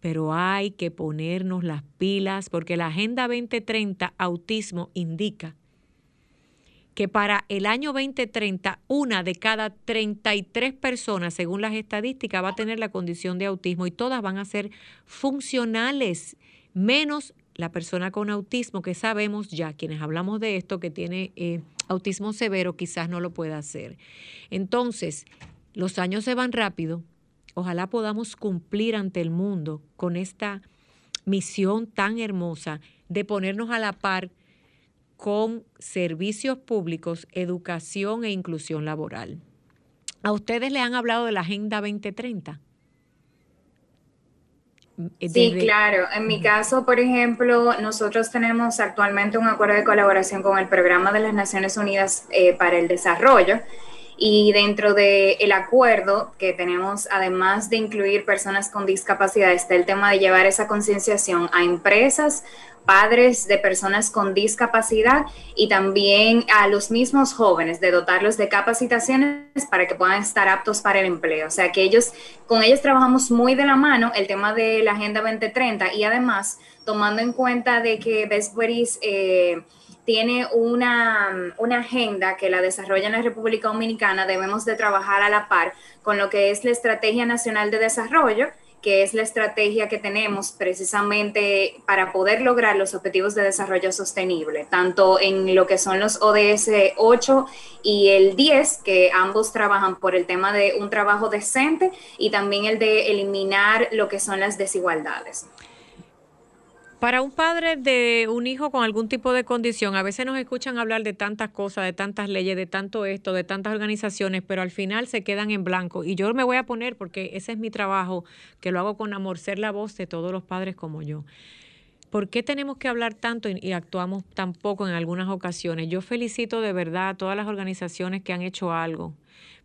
pero hay que ponernos las pilas, porque la Agenda 2030 Autismo indica que para el año 2030 una de cada 33 personas, según las estadísticas, va a tener la condición de autismo y todas van a ser funcionales, menos la persona con autismo, que sabemos ya, quienes hablamos de esto, que tiene eh, autismo severo, quizás no lo pueda hacer. Entonces, los años se van rápido. Ojalá podamos cumplir ante el mundo con esta misión tan hermosa de ponernos a la par con servicios públicos, educación e inclusión laboral. ¿A ustedes le han hablado de la Agenda 2030? Eh, sí, claro. En mi caso, por ejemplo, nosotros tenemos actualmente un acuerdo de colaboración con el Programa de las Naciones Unidas eh, para el Desarrollo. Y dentro del el acuerdo que tenemos, además de incluir personas con discapacidad, está el tema de llevar esa concienciación a empresas, padres de personas con discapacidad y también a los mismos jóvenes, de dotarlos de capacitaciones para que puedan estar aptos para el empleo. O sea que ellos, con ellos trabajamos muy de la mano el tema de la Agenda 2030 y además tomando en cuenta de que Best eh, tiene una, agenda que la desarrolla en la República Dominicana, debemos de trabajar a la par con lo que es la Estrategia Nacional de Desarrollo, que es la estrategia que tenemos precisamente para poder lograr los objetivos de desarrollo sostenible, tanto en lo que son los ODS 8 y el 10, que ambos trabajan por el tema de un trabajo decente y también el de eliminar lo que son las desigualdades. Para un padre de un hijo con algún tipo de condición, a veces nos escuchan hablar de tantas cosas, de tantas leyes, de tanto esto, de tantas organizaciones, pero al final se quedan en blanco. Y yo me voy a poner, porque ese es mi trabajo, que lo hago con amor, ser la voz de todos los padres como yo. ¿Por qué tenemos que hablar tanto y, actuamos tan poco en algunas ocasiones? Yo felicito de verdad a todas las organizaciones que han hecho algo,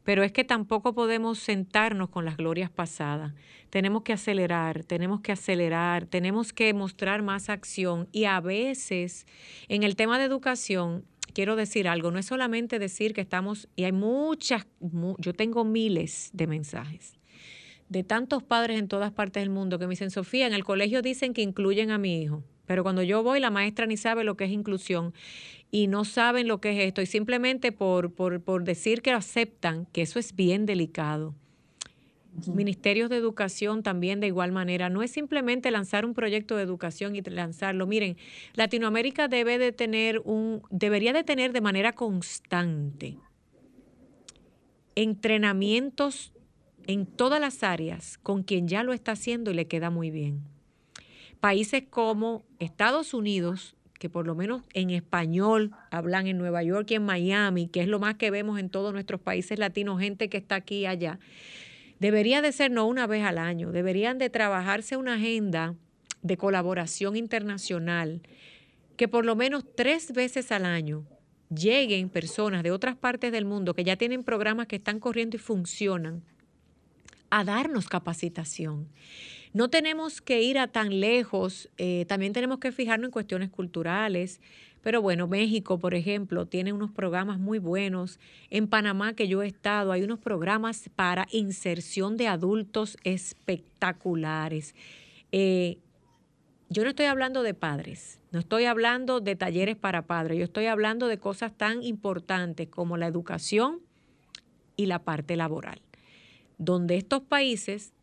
pero es que tampoco podemos sentarnos con las glorias pasadas. Tenemos que acelerar, tenemos que acelerar, tenemos que mostrar más acción. Y a veces en el tema de educación quiero decir algo, no es solamente decir que estamos, y hay muchas, yo tengo miles de mensajes de tantos padres en todas partes del mundo que me dicen, Sofía, en el colegio dicen que incluyen a mi hijo, pero cuando yo voy la maestra ni sabe lo que es inclusión y no saben lo que es esto, y simplemente por, por, por decir que lo aceptan, que eso es bien delicado ministerios de educación también de igual manera. No es simplemente lanzar un proyecto de educación y lanzarlo. Miren, Latinoamérica debe de tener un, debería de tener de manera constante entrenamientos en todas las áreas con quien ya lo está haciendo y le queda muy bien. Países como Estados Unidos, que por lo menos en español hablan en Nueva York y en Miami, que es lo más que vemos en todos nuestros países latinos, gente que está aquí y allá, Debería de ser no una vez al año, deberían de trabajarse una agenda de colaboración internacional que por lo menos tres veces al año lleguen personas de otras partes del mundo que ya tienen programas que están corriendo y funcionan a darnos capacitación. No tenemos que ir a tan lejos, eh, también tenemos que fijarnos en cuestiones culturales, pero bueno, México, por ejemplo, tiene unos programas muy buenos. En Panamá, que yo he estado, hay unos programas para inserción de adultos espectaculares. Eh, yo no estoy hablando de padres, no estoy hablando de talleres para padres, yo estoy hablando de cosas tan importantes como la educación y la parte laboral, donde estos países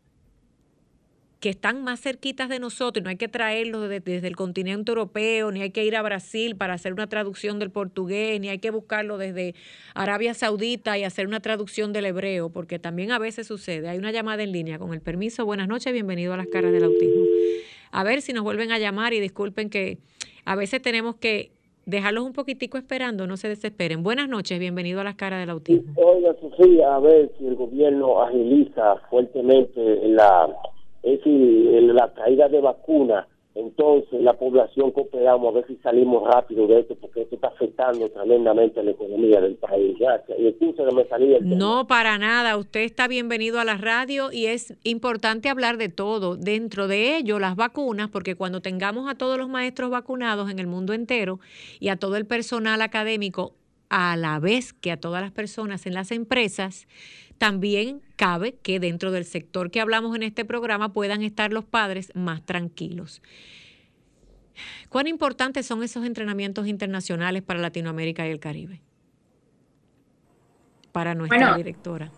que están más cerquitas de nosotros, y no hay que traerlos desde, el continente europeo, ni hay que ir a Brasil para hacer una traducción del portugués, ni hay que buscarlo desde Arabia Saudita y hacer una traducción del hebreo, porque también a veces sucede. Hay una llamada en línea, con el permiso, buenas noches, bienvenido a las caras del autismo. A ver si nos vuelven a llamar y disculpen que a veces tenemos que dejarlos un poquitico esperando, no se desesperen. Buenas noches, bienvenido a las caras del autismo. Oiga, Sofía, a ver si el gobierno agiliza fuertemente la es decir, la caída de vacunas entonces la población cooperamos a ver si salimos rápido de esto, porque esto está afectando tremendamente a la economía del país. Gracias. Y me salí No, para nada. Usted está bienvenido a la radio y es importante hablar de todo. Dentro de ello, las vacunas, porque cuando tengamos a todos los maestros vacunados en el mundo entero y a todo el personal académico, a la vez que a todas las personas en las empresas, también cabe que dentro del sector que hablamos en este programa puedan estar los padres más tranquilos. ¿Cuán importantes son esos entrenamientos internacionales para Latinoamérica y el Caribe? Para nuestra directora.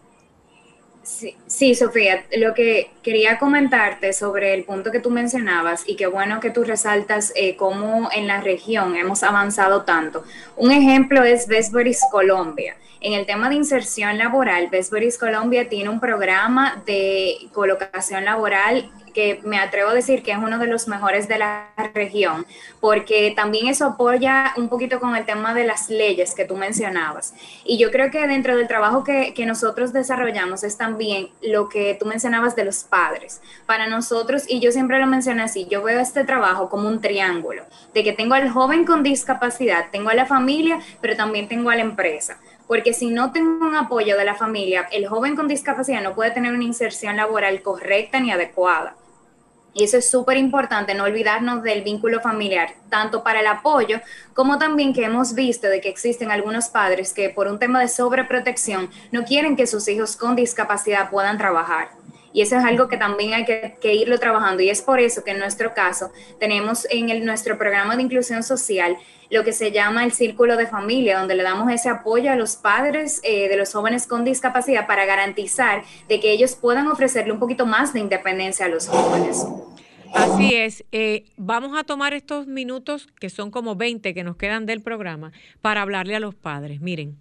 Sí, Sofía, lo que quería comentarte sobre el punto que tú mencionabas y qué bueno que tú resaltas eh, cómo en la región hemos avanzado tanto. Un ejemplo es Vesperis Colombia. En el tema de inserción laboral, Vesperis Colombia tiene un programa de colocación laboral que me atrevo a decir que es uno de los mejores de la región, porque también eso apoya un poquito con el tema de las leyes que tú mencionabas. Y yo creo que dentro del trabajo que, que nosotros desarrollamos es también lo que tú mencionabas de los padres. Para nosotros, y yo siempre lo menciono así, yo veo este trabajo como un triángulo, de que tengo al joven con discapacidad, tengo a la familia, pero también tengo a la empresa porque si no tengo un apoyo de la familia, el joven con discapacidad no puede tener una inserción laboral correcta ni adecuada. Y eso es súper importante, no olvidarnos del vínculo familiar, tanto para el apoyo como también que hemos visto de que existen algunos padres que por un tema de sobreprotección no quieren que sus hijos con discapacidad puedan trabajar. Y eso es algo que también hay que, irlo trabajando. Y es por eso que en nuestro caso tenemos en el, nuestro programa de inclusión social lo que se llama el círculo de familia, donde le damos ese apoyo a los padres eh, de los jóvenes con discapacidad para garantizar de que ellos puedan ofrecerle un poquito más de independencia a los jóvenes. Así es. Eh, vamos a tomar estos minutos, que son como 20 que nos quedan del programa, para hablarle a los padres. Miren,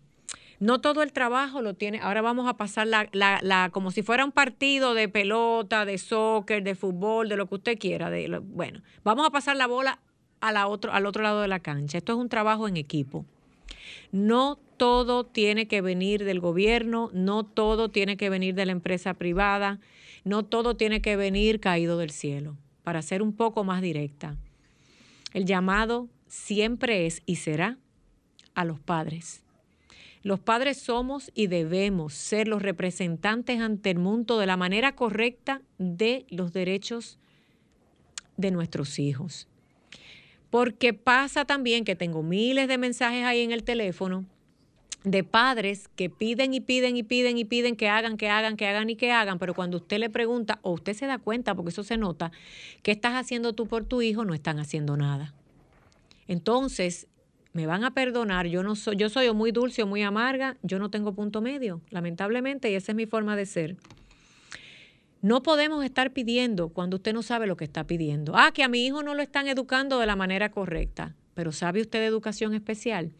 no todo el trabajo lo tiene. Ahora vamos a pasar la, la, la como si fuera un partido de pelota, de soccer, de fútbol, de lo que usted quiera. Bueno, vamos a pasar la bola otro, al otro lado de la cancha. Esto es un trabajo en equipo. No todo tiene que venir del gobierno, no todo tiene que venir de la empresa privada, no todo tiene que venir caído del cielo. Para ser un poco más directa, el llamado siempre es y será a los padres. Los padres somos y debemos ser los representantes ante el mundo de la manera correcta de los derechos de nuestros hijos. Porque pasa también que tengo miles de mensajes ahí en el teléfono de padres que piden y piden y piden y piden que hagan, que hagan, que hagan y que hagan, pero cuando usted le pregunta o usted se da cuenta, porque eso se nota, ¿qué estás haciendo tú por tu hijo? No están haciendo nada. Entonces, me van a perdonar, yo no soy, yo soy muy dulce o muy amarga, yo no tengo punto medio, lamentablemente, y esa es mi forma de ser. No podemos estar pidiendo cuando usted no sabe lo que está pidiendo. Ah, que a mi hijo no lo están educando de la manera correcta. Pero ¿sabe usted de educación especial?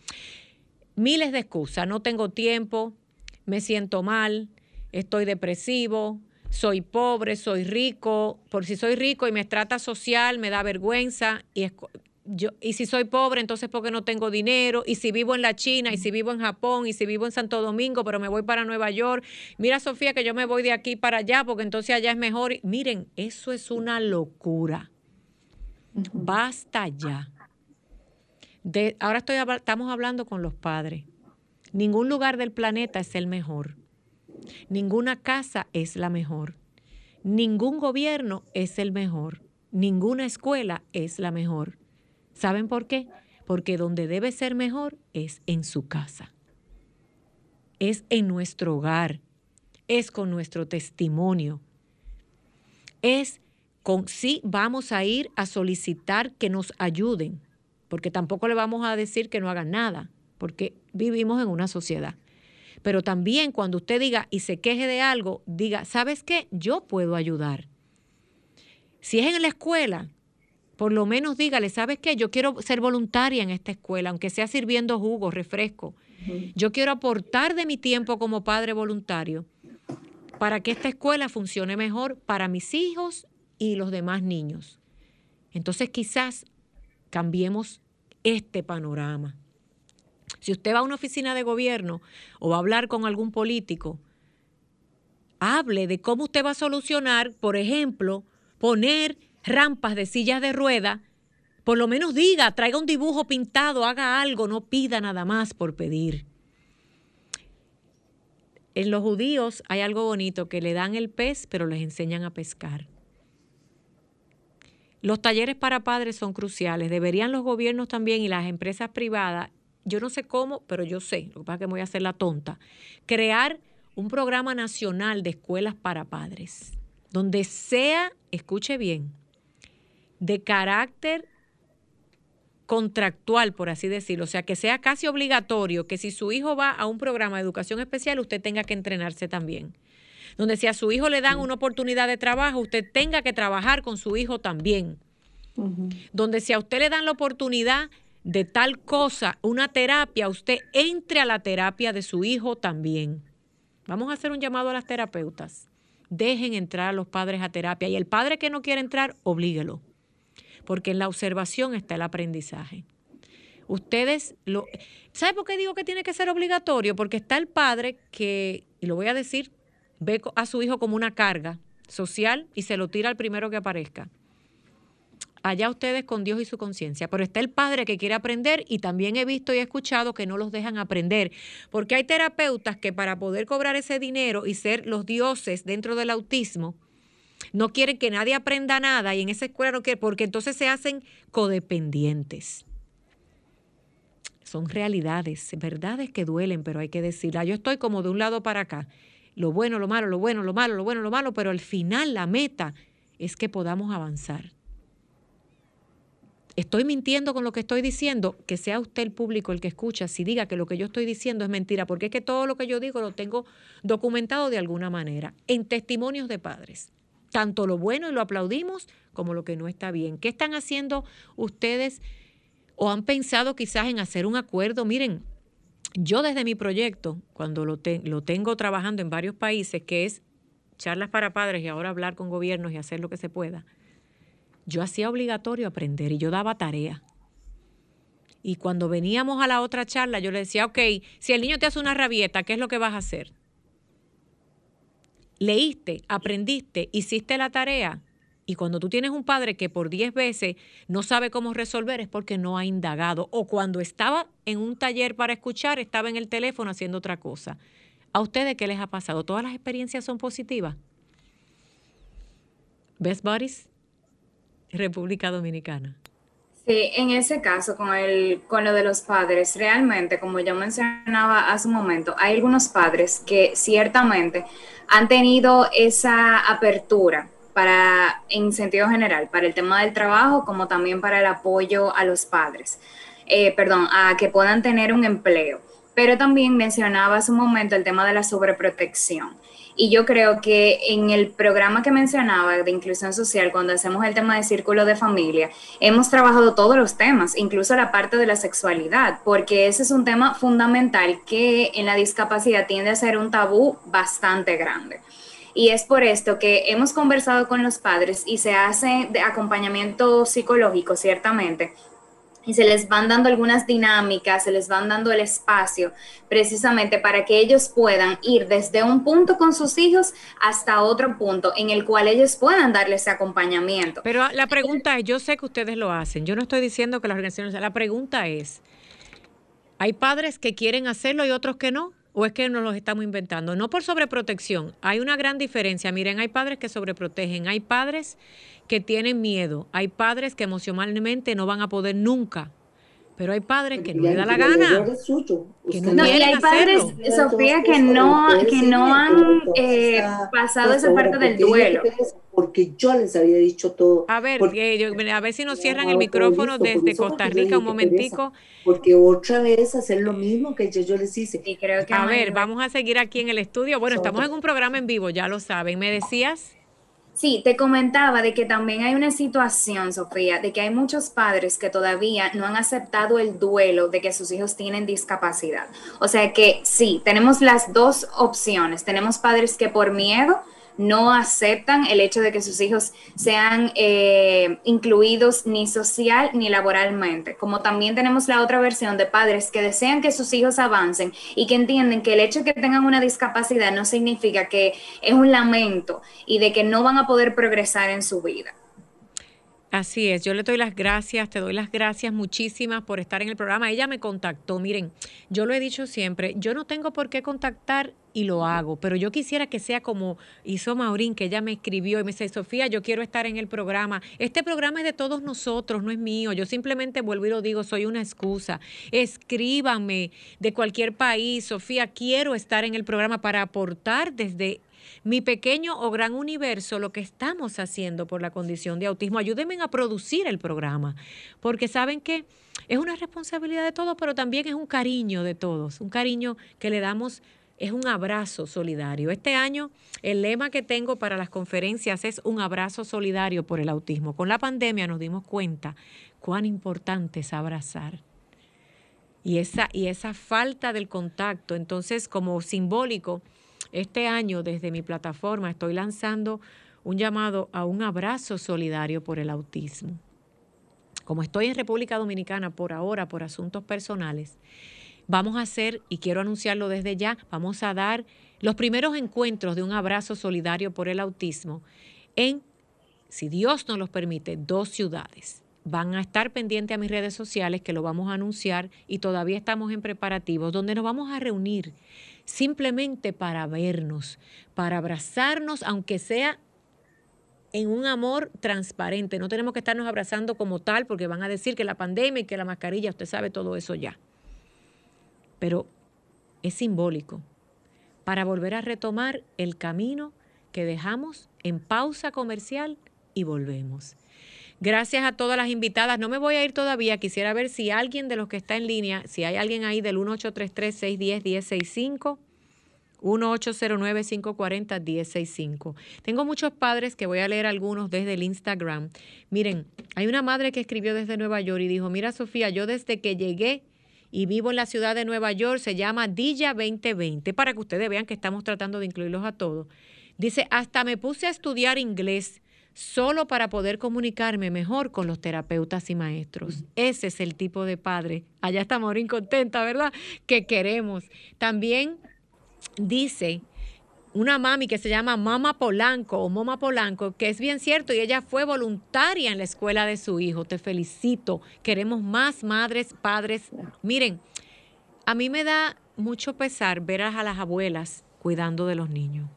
Miles de excusas. No tengo tiempo, me siento mal, estoy depresivo, soy pobre, soy rico. Por si soy rico y me trata social, me da vergüenza. Y yo, y si soy pobre, entonces porque no tengo dinero, y si vivo en la China, y si vivo en Japón, y si vivo en Santo Domingo, pero me voy para Nueva York, mira Sofía que yo me voy de aquí para allá, porque entonces allá es mejor. Miren, eso es una locura. Basta ya. De, ahora estoy, estamos hablando con los padres. Ningún lugar del planeta es el mejor. Ninguna casa es la mejor. Ningún gobierno es el mejor. Ninguna escuela es la mejor. ¿Saben por qué? Porque donde debe ser mejor es en su casa. Es en nuestro hogar. Es con nuestro testimonio. Es con sí vamos a ir a solicitar que nos ayuden, porque tampoco le vamos a decir que no hagan nada, porque vivimos en una sociedad. Pero también cuando usted diga y se queje de algo, diga, ¿sabes qué? Yo puedo ayudar. Si es en la escuela, por lo menos dígale, ¿sabes qué? Yo quiero ser voluntaria en esta escuela, aunque sea sirviendo jugo, refresco. Yo quiero aportar de mi tiempo como padre voluntario para que esta escuela funcione mejor para mis hijos y los demás niños. Entonces quizás cambiemos este panorama. Si usted va a una oficina de gobierno o va a hablar con algún político, hable de cómo usted va a solucionar, por ejemplo, poner rampas de sillas de rueda, por lo menos diga, traiga un dibujo pintado, haga algo, no pida nada más por pedir. En los judíos hay algo bonito, que le dan el pez, pero les enseñan a pescar. Los talleres para padres son cruciales. Deberían los gobiernos también y las empresas privadas, yo no sé cómo, pero yo sé, lo que pasa es que me voy a hacer la tonta, crear un programa nacional de escuelas para padres, donde sea, escuche bien, de carácter contractual, por así decirlo, o sea, que sea casi obligatorio que si su hijo va a un programa de educación especial, usted tenga que entrenarse también. Donde si a su hijo le dan una oportunidad de trabajo, usted tenga que trabajar con su hijo también. Donde si a usted le dan la oportunidad de tal cosa, una terapia, usted entre a la terapia de su hijo también. Vamos a hacer un llamado a las terapeutas. Dejen entrar a los padres a terapia y el padre que no quiere entrar, oblíguelo porque en la observación está el aprendizaje. Ustedes lo... ¿Sabe por qué digo que tiene que ser obligatorio? Porque está el padre que, y lo voy a decir, ve a su hijo como una carga social y se lo tira al primero que aparezca. Allá ustedes con Dios y su conciencia. Pero está el padre que quiere aprender y también he visto y he escuchado que no los dejan aprender. Porque hay terapeutas que para poder cobrar ese dinero y ser los dioses dentro del autismo, no quieren que nadie aprenda nada y en esa escuela no quieren, porque entonces se hacen codependientes. Son realidades, verdades que duelen, pero hay que decirla. Yo estoy como de un lado para acá. Lo bueno, lo malo, lo bueno, lo malo, lo bueno, lo malo, pero al final la meta es que podamos avanzar. Estoy mintiendo con lo que estoy diciendo, que sea usted el público el que escucha, si diga que lo que yo estoy diciendo es mentira, porque es que todo lo que yo digo lo tengo documentado de alguna manera, en testimonios de padres tanto lo bueno y lo aplaudimos como lo que no está bien. ¿Qué están haciendo ustedes o han pensado quizás en hacer un acuerdo? Miren, yo desde mi proyecto, cuando lo, tengo trabajando en varios países, que es charlas para padres y ahora hablar con gobiernos y hacer lo que se pueda, yo hacía obligatorio aprender y yo daba tarea. Y cuando veníamos a la otra charla, yo le decía, ok, si el niño te hace una rabieta, ¿qué es lo que vas a hacer? Leíste, aprendiste, hiciste la tarea. Y cuando tú tienes un padre que por 10 veces no sabe cómo resolver es porque no ha indagado. O cuando estaba en un taller para escuchar, estaba en el teléfono haciendo otra cosa. ¿A ustedes qué les ha pasado? ¿Todas las experiencias son positivas? Best Buddies, República Dominicana. Sí, en ese caso, con, el, con lo de los padres, realmente, como yo mencionaba hace un momento, hay algunos padres que ciertamente han tenido esa apertura para, en sentido general, para el tema del trabajo, como también para el apoyo a los padres, eh, perdón, a que puedan tener un empleo. Pero también mencionaba hace un momento el tema de la sobreprotección. Y yo creo que en el programa que mencionaba de inclusión social, cuando hacemos el tema de círculo de familia, hemos trabajado todos los temas, incluso la parte de la sexualidad, porque ese es un tema fundamental que en la discapacidad tiende a ser un tabú bastante grande. Y es por esto que hemos conversado con los padres y se hace de acompañamiento psicológico, ciertamente, y se les van dando algunas dinámicas, se les van dando el espacio precisamente para que ellos puedan ir desde un punto con sus hijos hasta otro punto en el cual ellos puedan darle ese acompañamiento. Pero la pregunta es, yo sé que ustedes lo hacen, yo no estoy diciendo que las organizaciones, la pregunta es, ¿hay padres que quieren hacerlo y otros que no? ¿O es que nos los estamos inventando? No por sobreprotección, hay una gran diferencia. Miren, hay padres que sobreprotegen, hay padres que tienen miedo. Hay padres que emocionalmente no van a poder nunca. Pero hay padres que no le da la gana. Que no, y hay padres, Sofía, que no, que no han eh, pasado esa parte del duelo. Porque yo les había dicho todo. A ver, a ver si nos cierran el micrófono desde Costa Rica un momentico. Porque otra vez hacer lo mismo que yo, les hice. a ver, vamos a seguir aquí en el estudio. Bueno, estamos en un programa en vivo, ya lo saben. ¿Me decías? Sí, te comentaba de que también hay una situación, Sofía, de que hay muchos padres que todavía no han aceptado el duelo de que sus hijos tienen discapacidad. O sea que sí, tenemos las dos opciones. Tenemos padres que por miedo no aceptan el hecho de que sus hijos sean eh, incluidos ni social ni laboralmente. Como también tenemos la otra versión de padres que desean que sus hijos avancen y que entienden que el hecho de que tengan una discapacidad no significa que es un lamento y de que no van a poder progresar en su vida. Así es, yo le doy las gracias, te doy las gracias muchísimas por estar en el programa. Ella me contactó, miren, yo lo he dicho siempre, yo no tengo por qué contactar y lo hago, pero yo quisiera que sea como hizo Maurín, que ella me escribió y me dice, Sofía, yo quiero estar en el programa. Este programa es de todos nosotros, no es mío. Yo simplemente vuelvo y lo digo, soy una excusa. Escríbanme de cualquier país, Sofía, quiero estar en el programa para aportar desde mi pequeño o gran universo, lo que estamos haciendo por la condición de autismo. Ayúdenme a producir el programa, porque saben que es una responsabilidad de todos, pero también es un cariño de todos, un cariño que le damos es un abrazo solidario. Este año el lema que tengo para las conferencias es un abrazo solidario por el autismo. Con la pandemia nos dimos cuenta cuán importante es abrazar. Y esa, y esa falta del contacto, entonces como simbólico, este año desde mi plataforma estoy lanzando un llamado a un abrazo solidario por el autismo. Como estoy en República Dominicana por ahora, por asuntos personales, vamos a hacer, y quiero anunciarlo desde ya, vamos a dar los primeros encuentros de un abrazo solidario por el autismo en, si Dios nos los permite, dos ciudades. Van a estar pendientes a mis redes sociales que lo vamos a anunciar y todavía estamos en preparativos, donde nos vamos a reunir simplemente para vernos, para abrazarnos, aunque sea en un amor transparente. No tenemos que estarnos abrazando como tal porque van a decir que la pandemia y que la mascarilla, usted sabe todo eso ya. Pero es simbólico para volver a retomar el camino que dejamos en pausa comercial y volvemos. Gracias a todas las invitadas. No me voy a ir todavía. Quisiera ver si alguien de los que está en línea, si hay alguien ahí del 1833-610-1065. 1-809-540-1065. Tengo muchos padres que voy a leer algunos desde el Instagram. Miren, hay una madre que escribió desde Nueva York y dijo, mira Sofía, yo desde que llegué y vivo en la ciudad de Nueva York, se llama Dilla 2020, para que ustedes vean que estamos tratando de incluirlos a todos. Dice, hasta me puse a estudiar inglés solo para poder comunicarme mejor con los terapeutas y maestros. Ese es el tipo de padre, allá está Morín contenta, ¿verdad? Que queremos. También dice una mami que se llama Mama Polanco o Mama Polanco, que es bien cierto, y ella fue voluntaria en la escuela de su hijo. Te felicito. Queremos más madres, padres. Miren, a mí me da mucho pesar ver a las abuelas cuidando de los niños.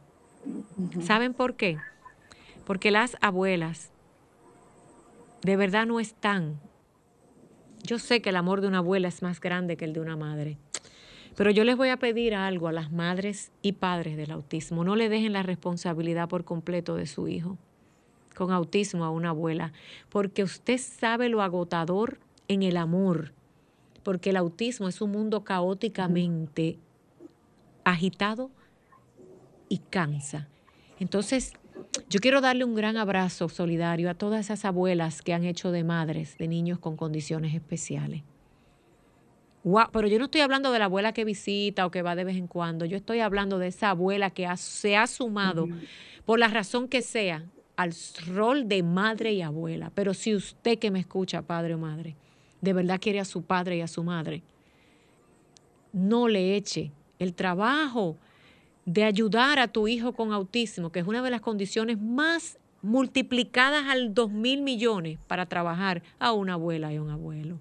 ¿Saben por qué? porque las abuelas de verdad no están. Yo sé que el amor de una abuela es más grande que el de una madre, pero yo les voy a pedir algo a las madres y padres del autismo. No le dejen la responsabilidad por completo de su hijo con autismo a una abuela, porque usted sabe lo agotador en el amor, porque el autismo es un mundo caóticamente agitado y cansa. Entonces, yo quiero darle un gran abrazo solidario a todas esas abuelas que han hecho de madres de niños con condiciones especiales. Pero yo no estoy hablando de la abuela que visita o que va de vez en cuando. Yo estoy hablando de esa abuela que se ha sumado, por la razón que sea, al rol de madre y abuela. Pero si usted que me escucha, padre o madre, de verdad quiere a su padre y a su madre, no le eche el trabajo, de ayudar a tu hijo con autismo, que es una de las condiciones más multiplicadas al dos mil millones para trabajar a una abuela y un abuelo.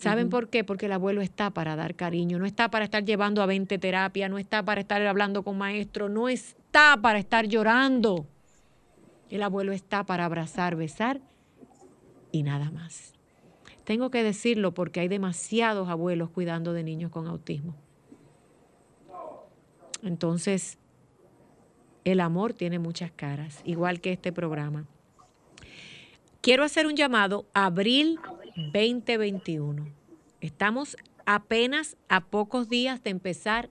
¿Saben por qué? Porque el abuelo está para dar cariño, no está para estar llevando a 20 terapia, no está para estar hablando con maestro, no está para estar llorando. El abuelo está para abrazar, besar y nada más. Tengo que decirlo porque hay demasiados abuelos cuidando de niños con autismo. Entonces, el amor tiene muchas caras, igual que este programa. Quiero hacer un llamado abril 2021. Estamos apenas a pocos días de empezar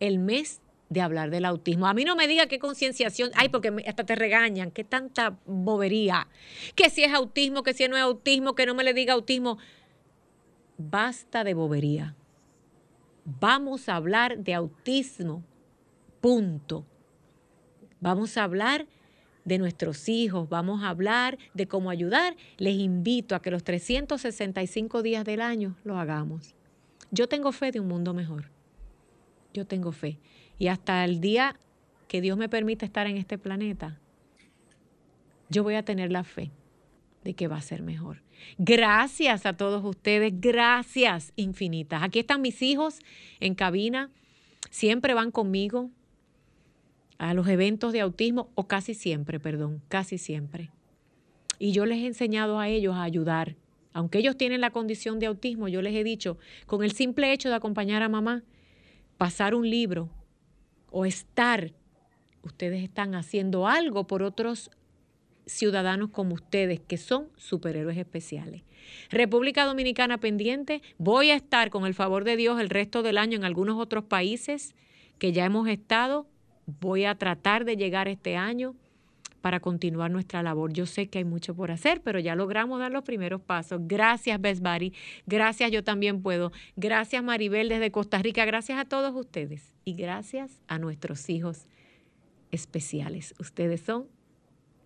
el mes de hablar del autismo. A mí no me diga qué concienciación, ay, porque hasta te regañan, qué tanta bobería, que si es autismo, que si no es autismo, que no me le diga autismo. Basta de bobería. Vamos a hablar de autismo Punto. Vamos a hablar de nuestros hijos, vamos a hablar de cómo ayudar. Les invito a que los 365 días del año lo hagamos. Yo tengo fe de un mundo mejor. Yo tengo fe. Y hasta el día que Dios me permita estar en este planeta, yo voy a tener la fe de que va a ser mejor. Gracias a todos ustedes, gracias infinitas. Aquí están mis hijos en cabina, siempre van conmigo a los eventos de autismo, o casi siempre, perdón, casi siempre. Y yo les he enseñado a ellos a ayudar. Aunque ellos tienen la condición de autismo, yo les he dicho, con el simple hecho de acompañar a mamá, pasar un libro o estar, ustedes están haciendo algo por otros ciudadanos como ustedes, que son superhéroes especiales. República Dominicana pendiente, voy a estar con el favor de Dios el resto del año en algunos otros países que ya hemos estado. Voy a tratar de llegar este año para continuar nuestra labor. Yo sé que hay mucho por hacer, pero ya logramos dar los primeros pasos. Gracias, Besbari. Gracias, yo también puedo. Gracias, Maribel, desde Costa Rica. Gracias a todos ustedes. Y gracias a nuestros hijos especiales. Ustedes son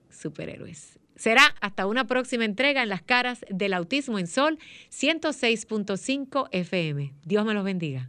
superhéroes. Será hasta una próxima entrega en las caras del autismo en Sol 106.5 FM. Dios me los bendiga.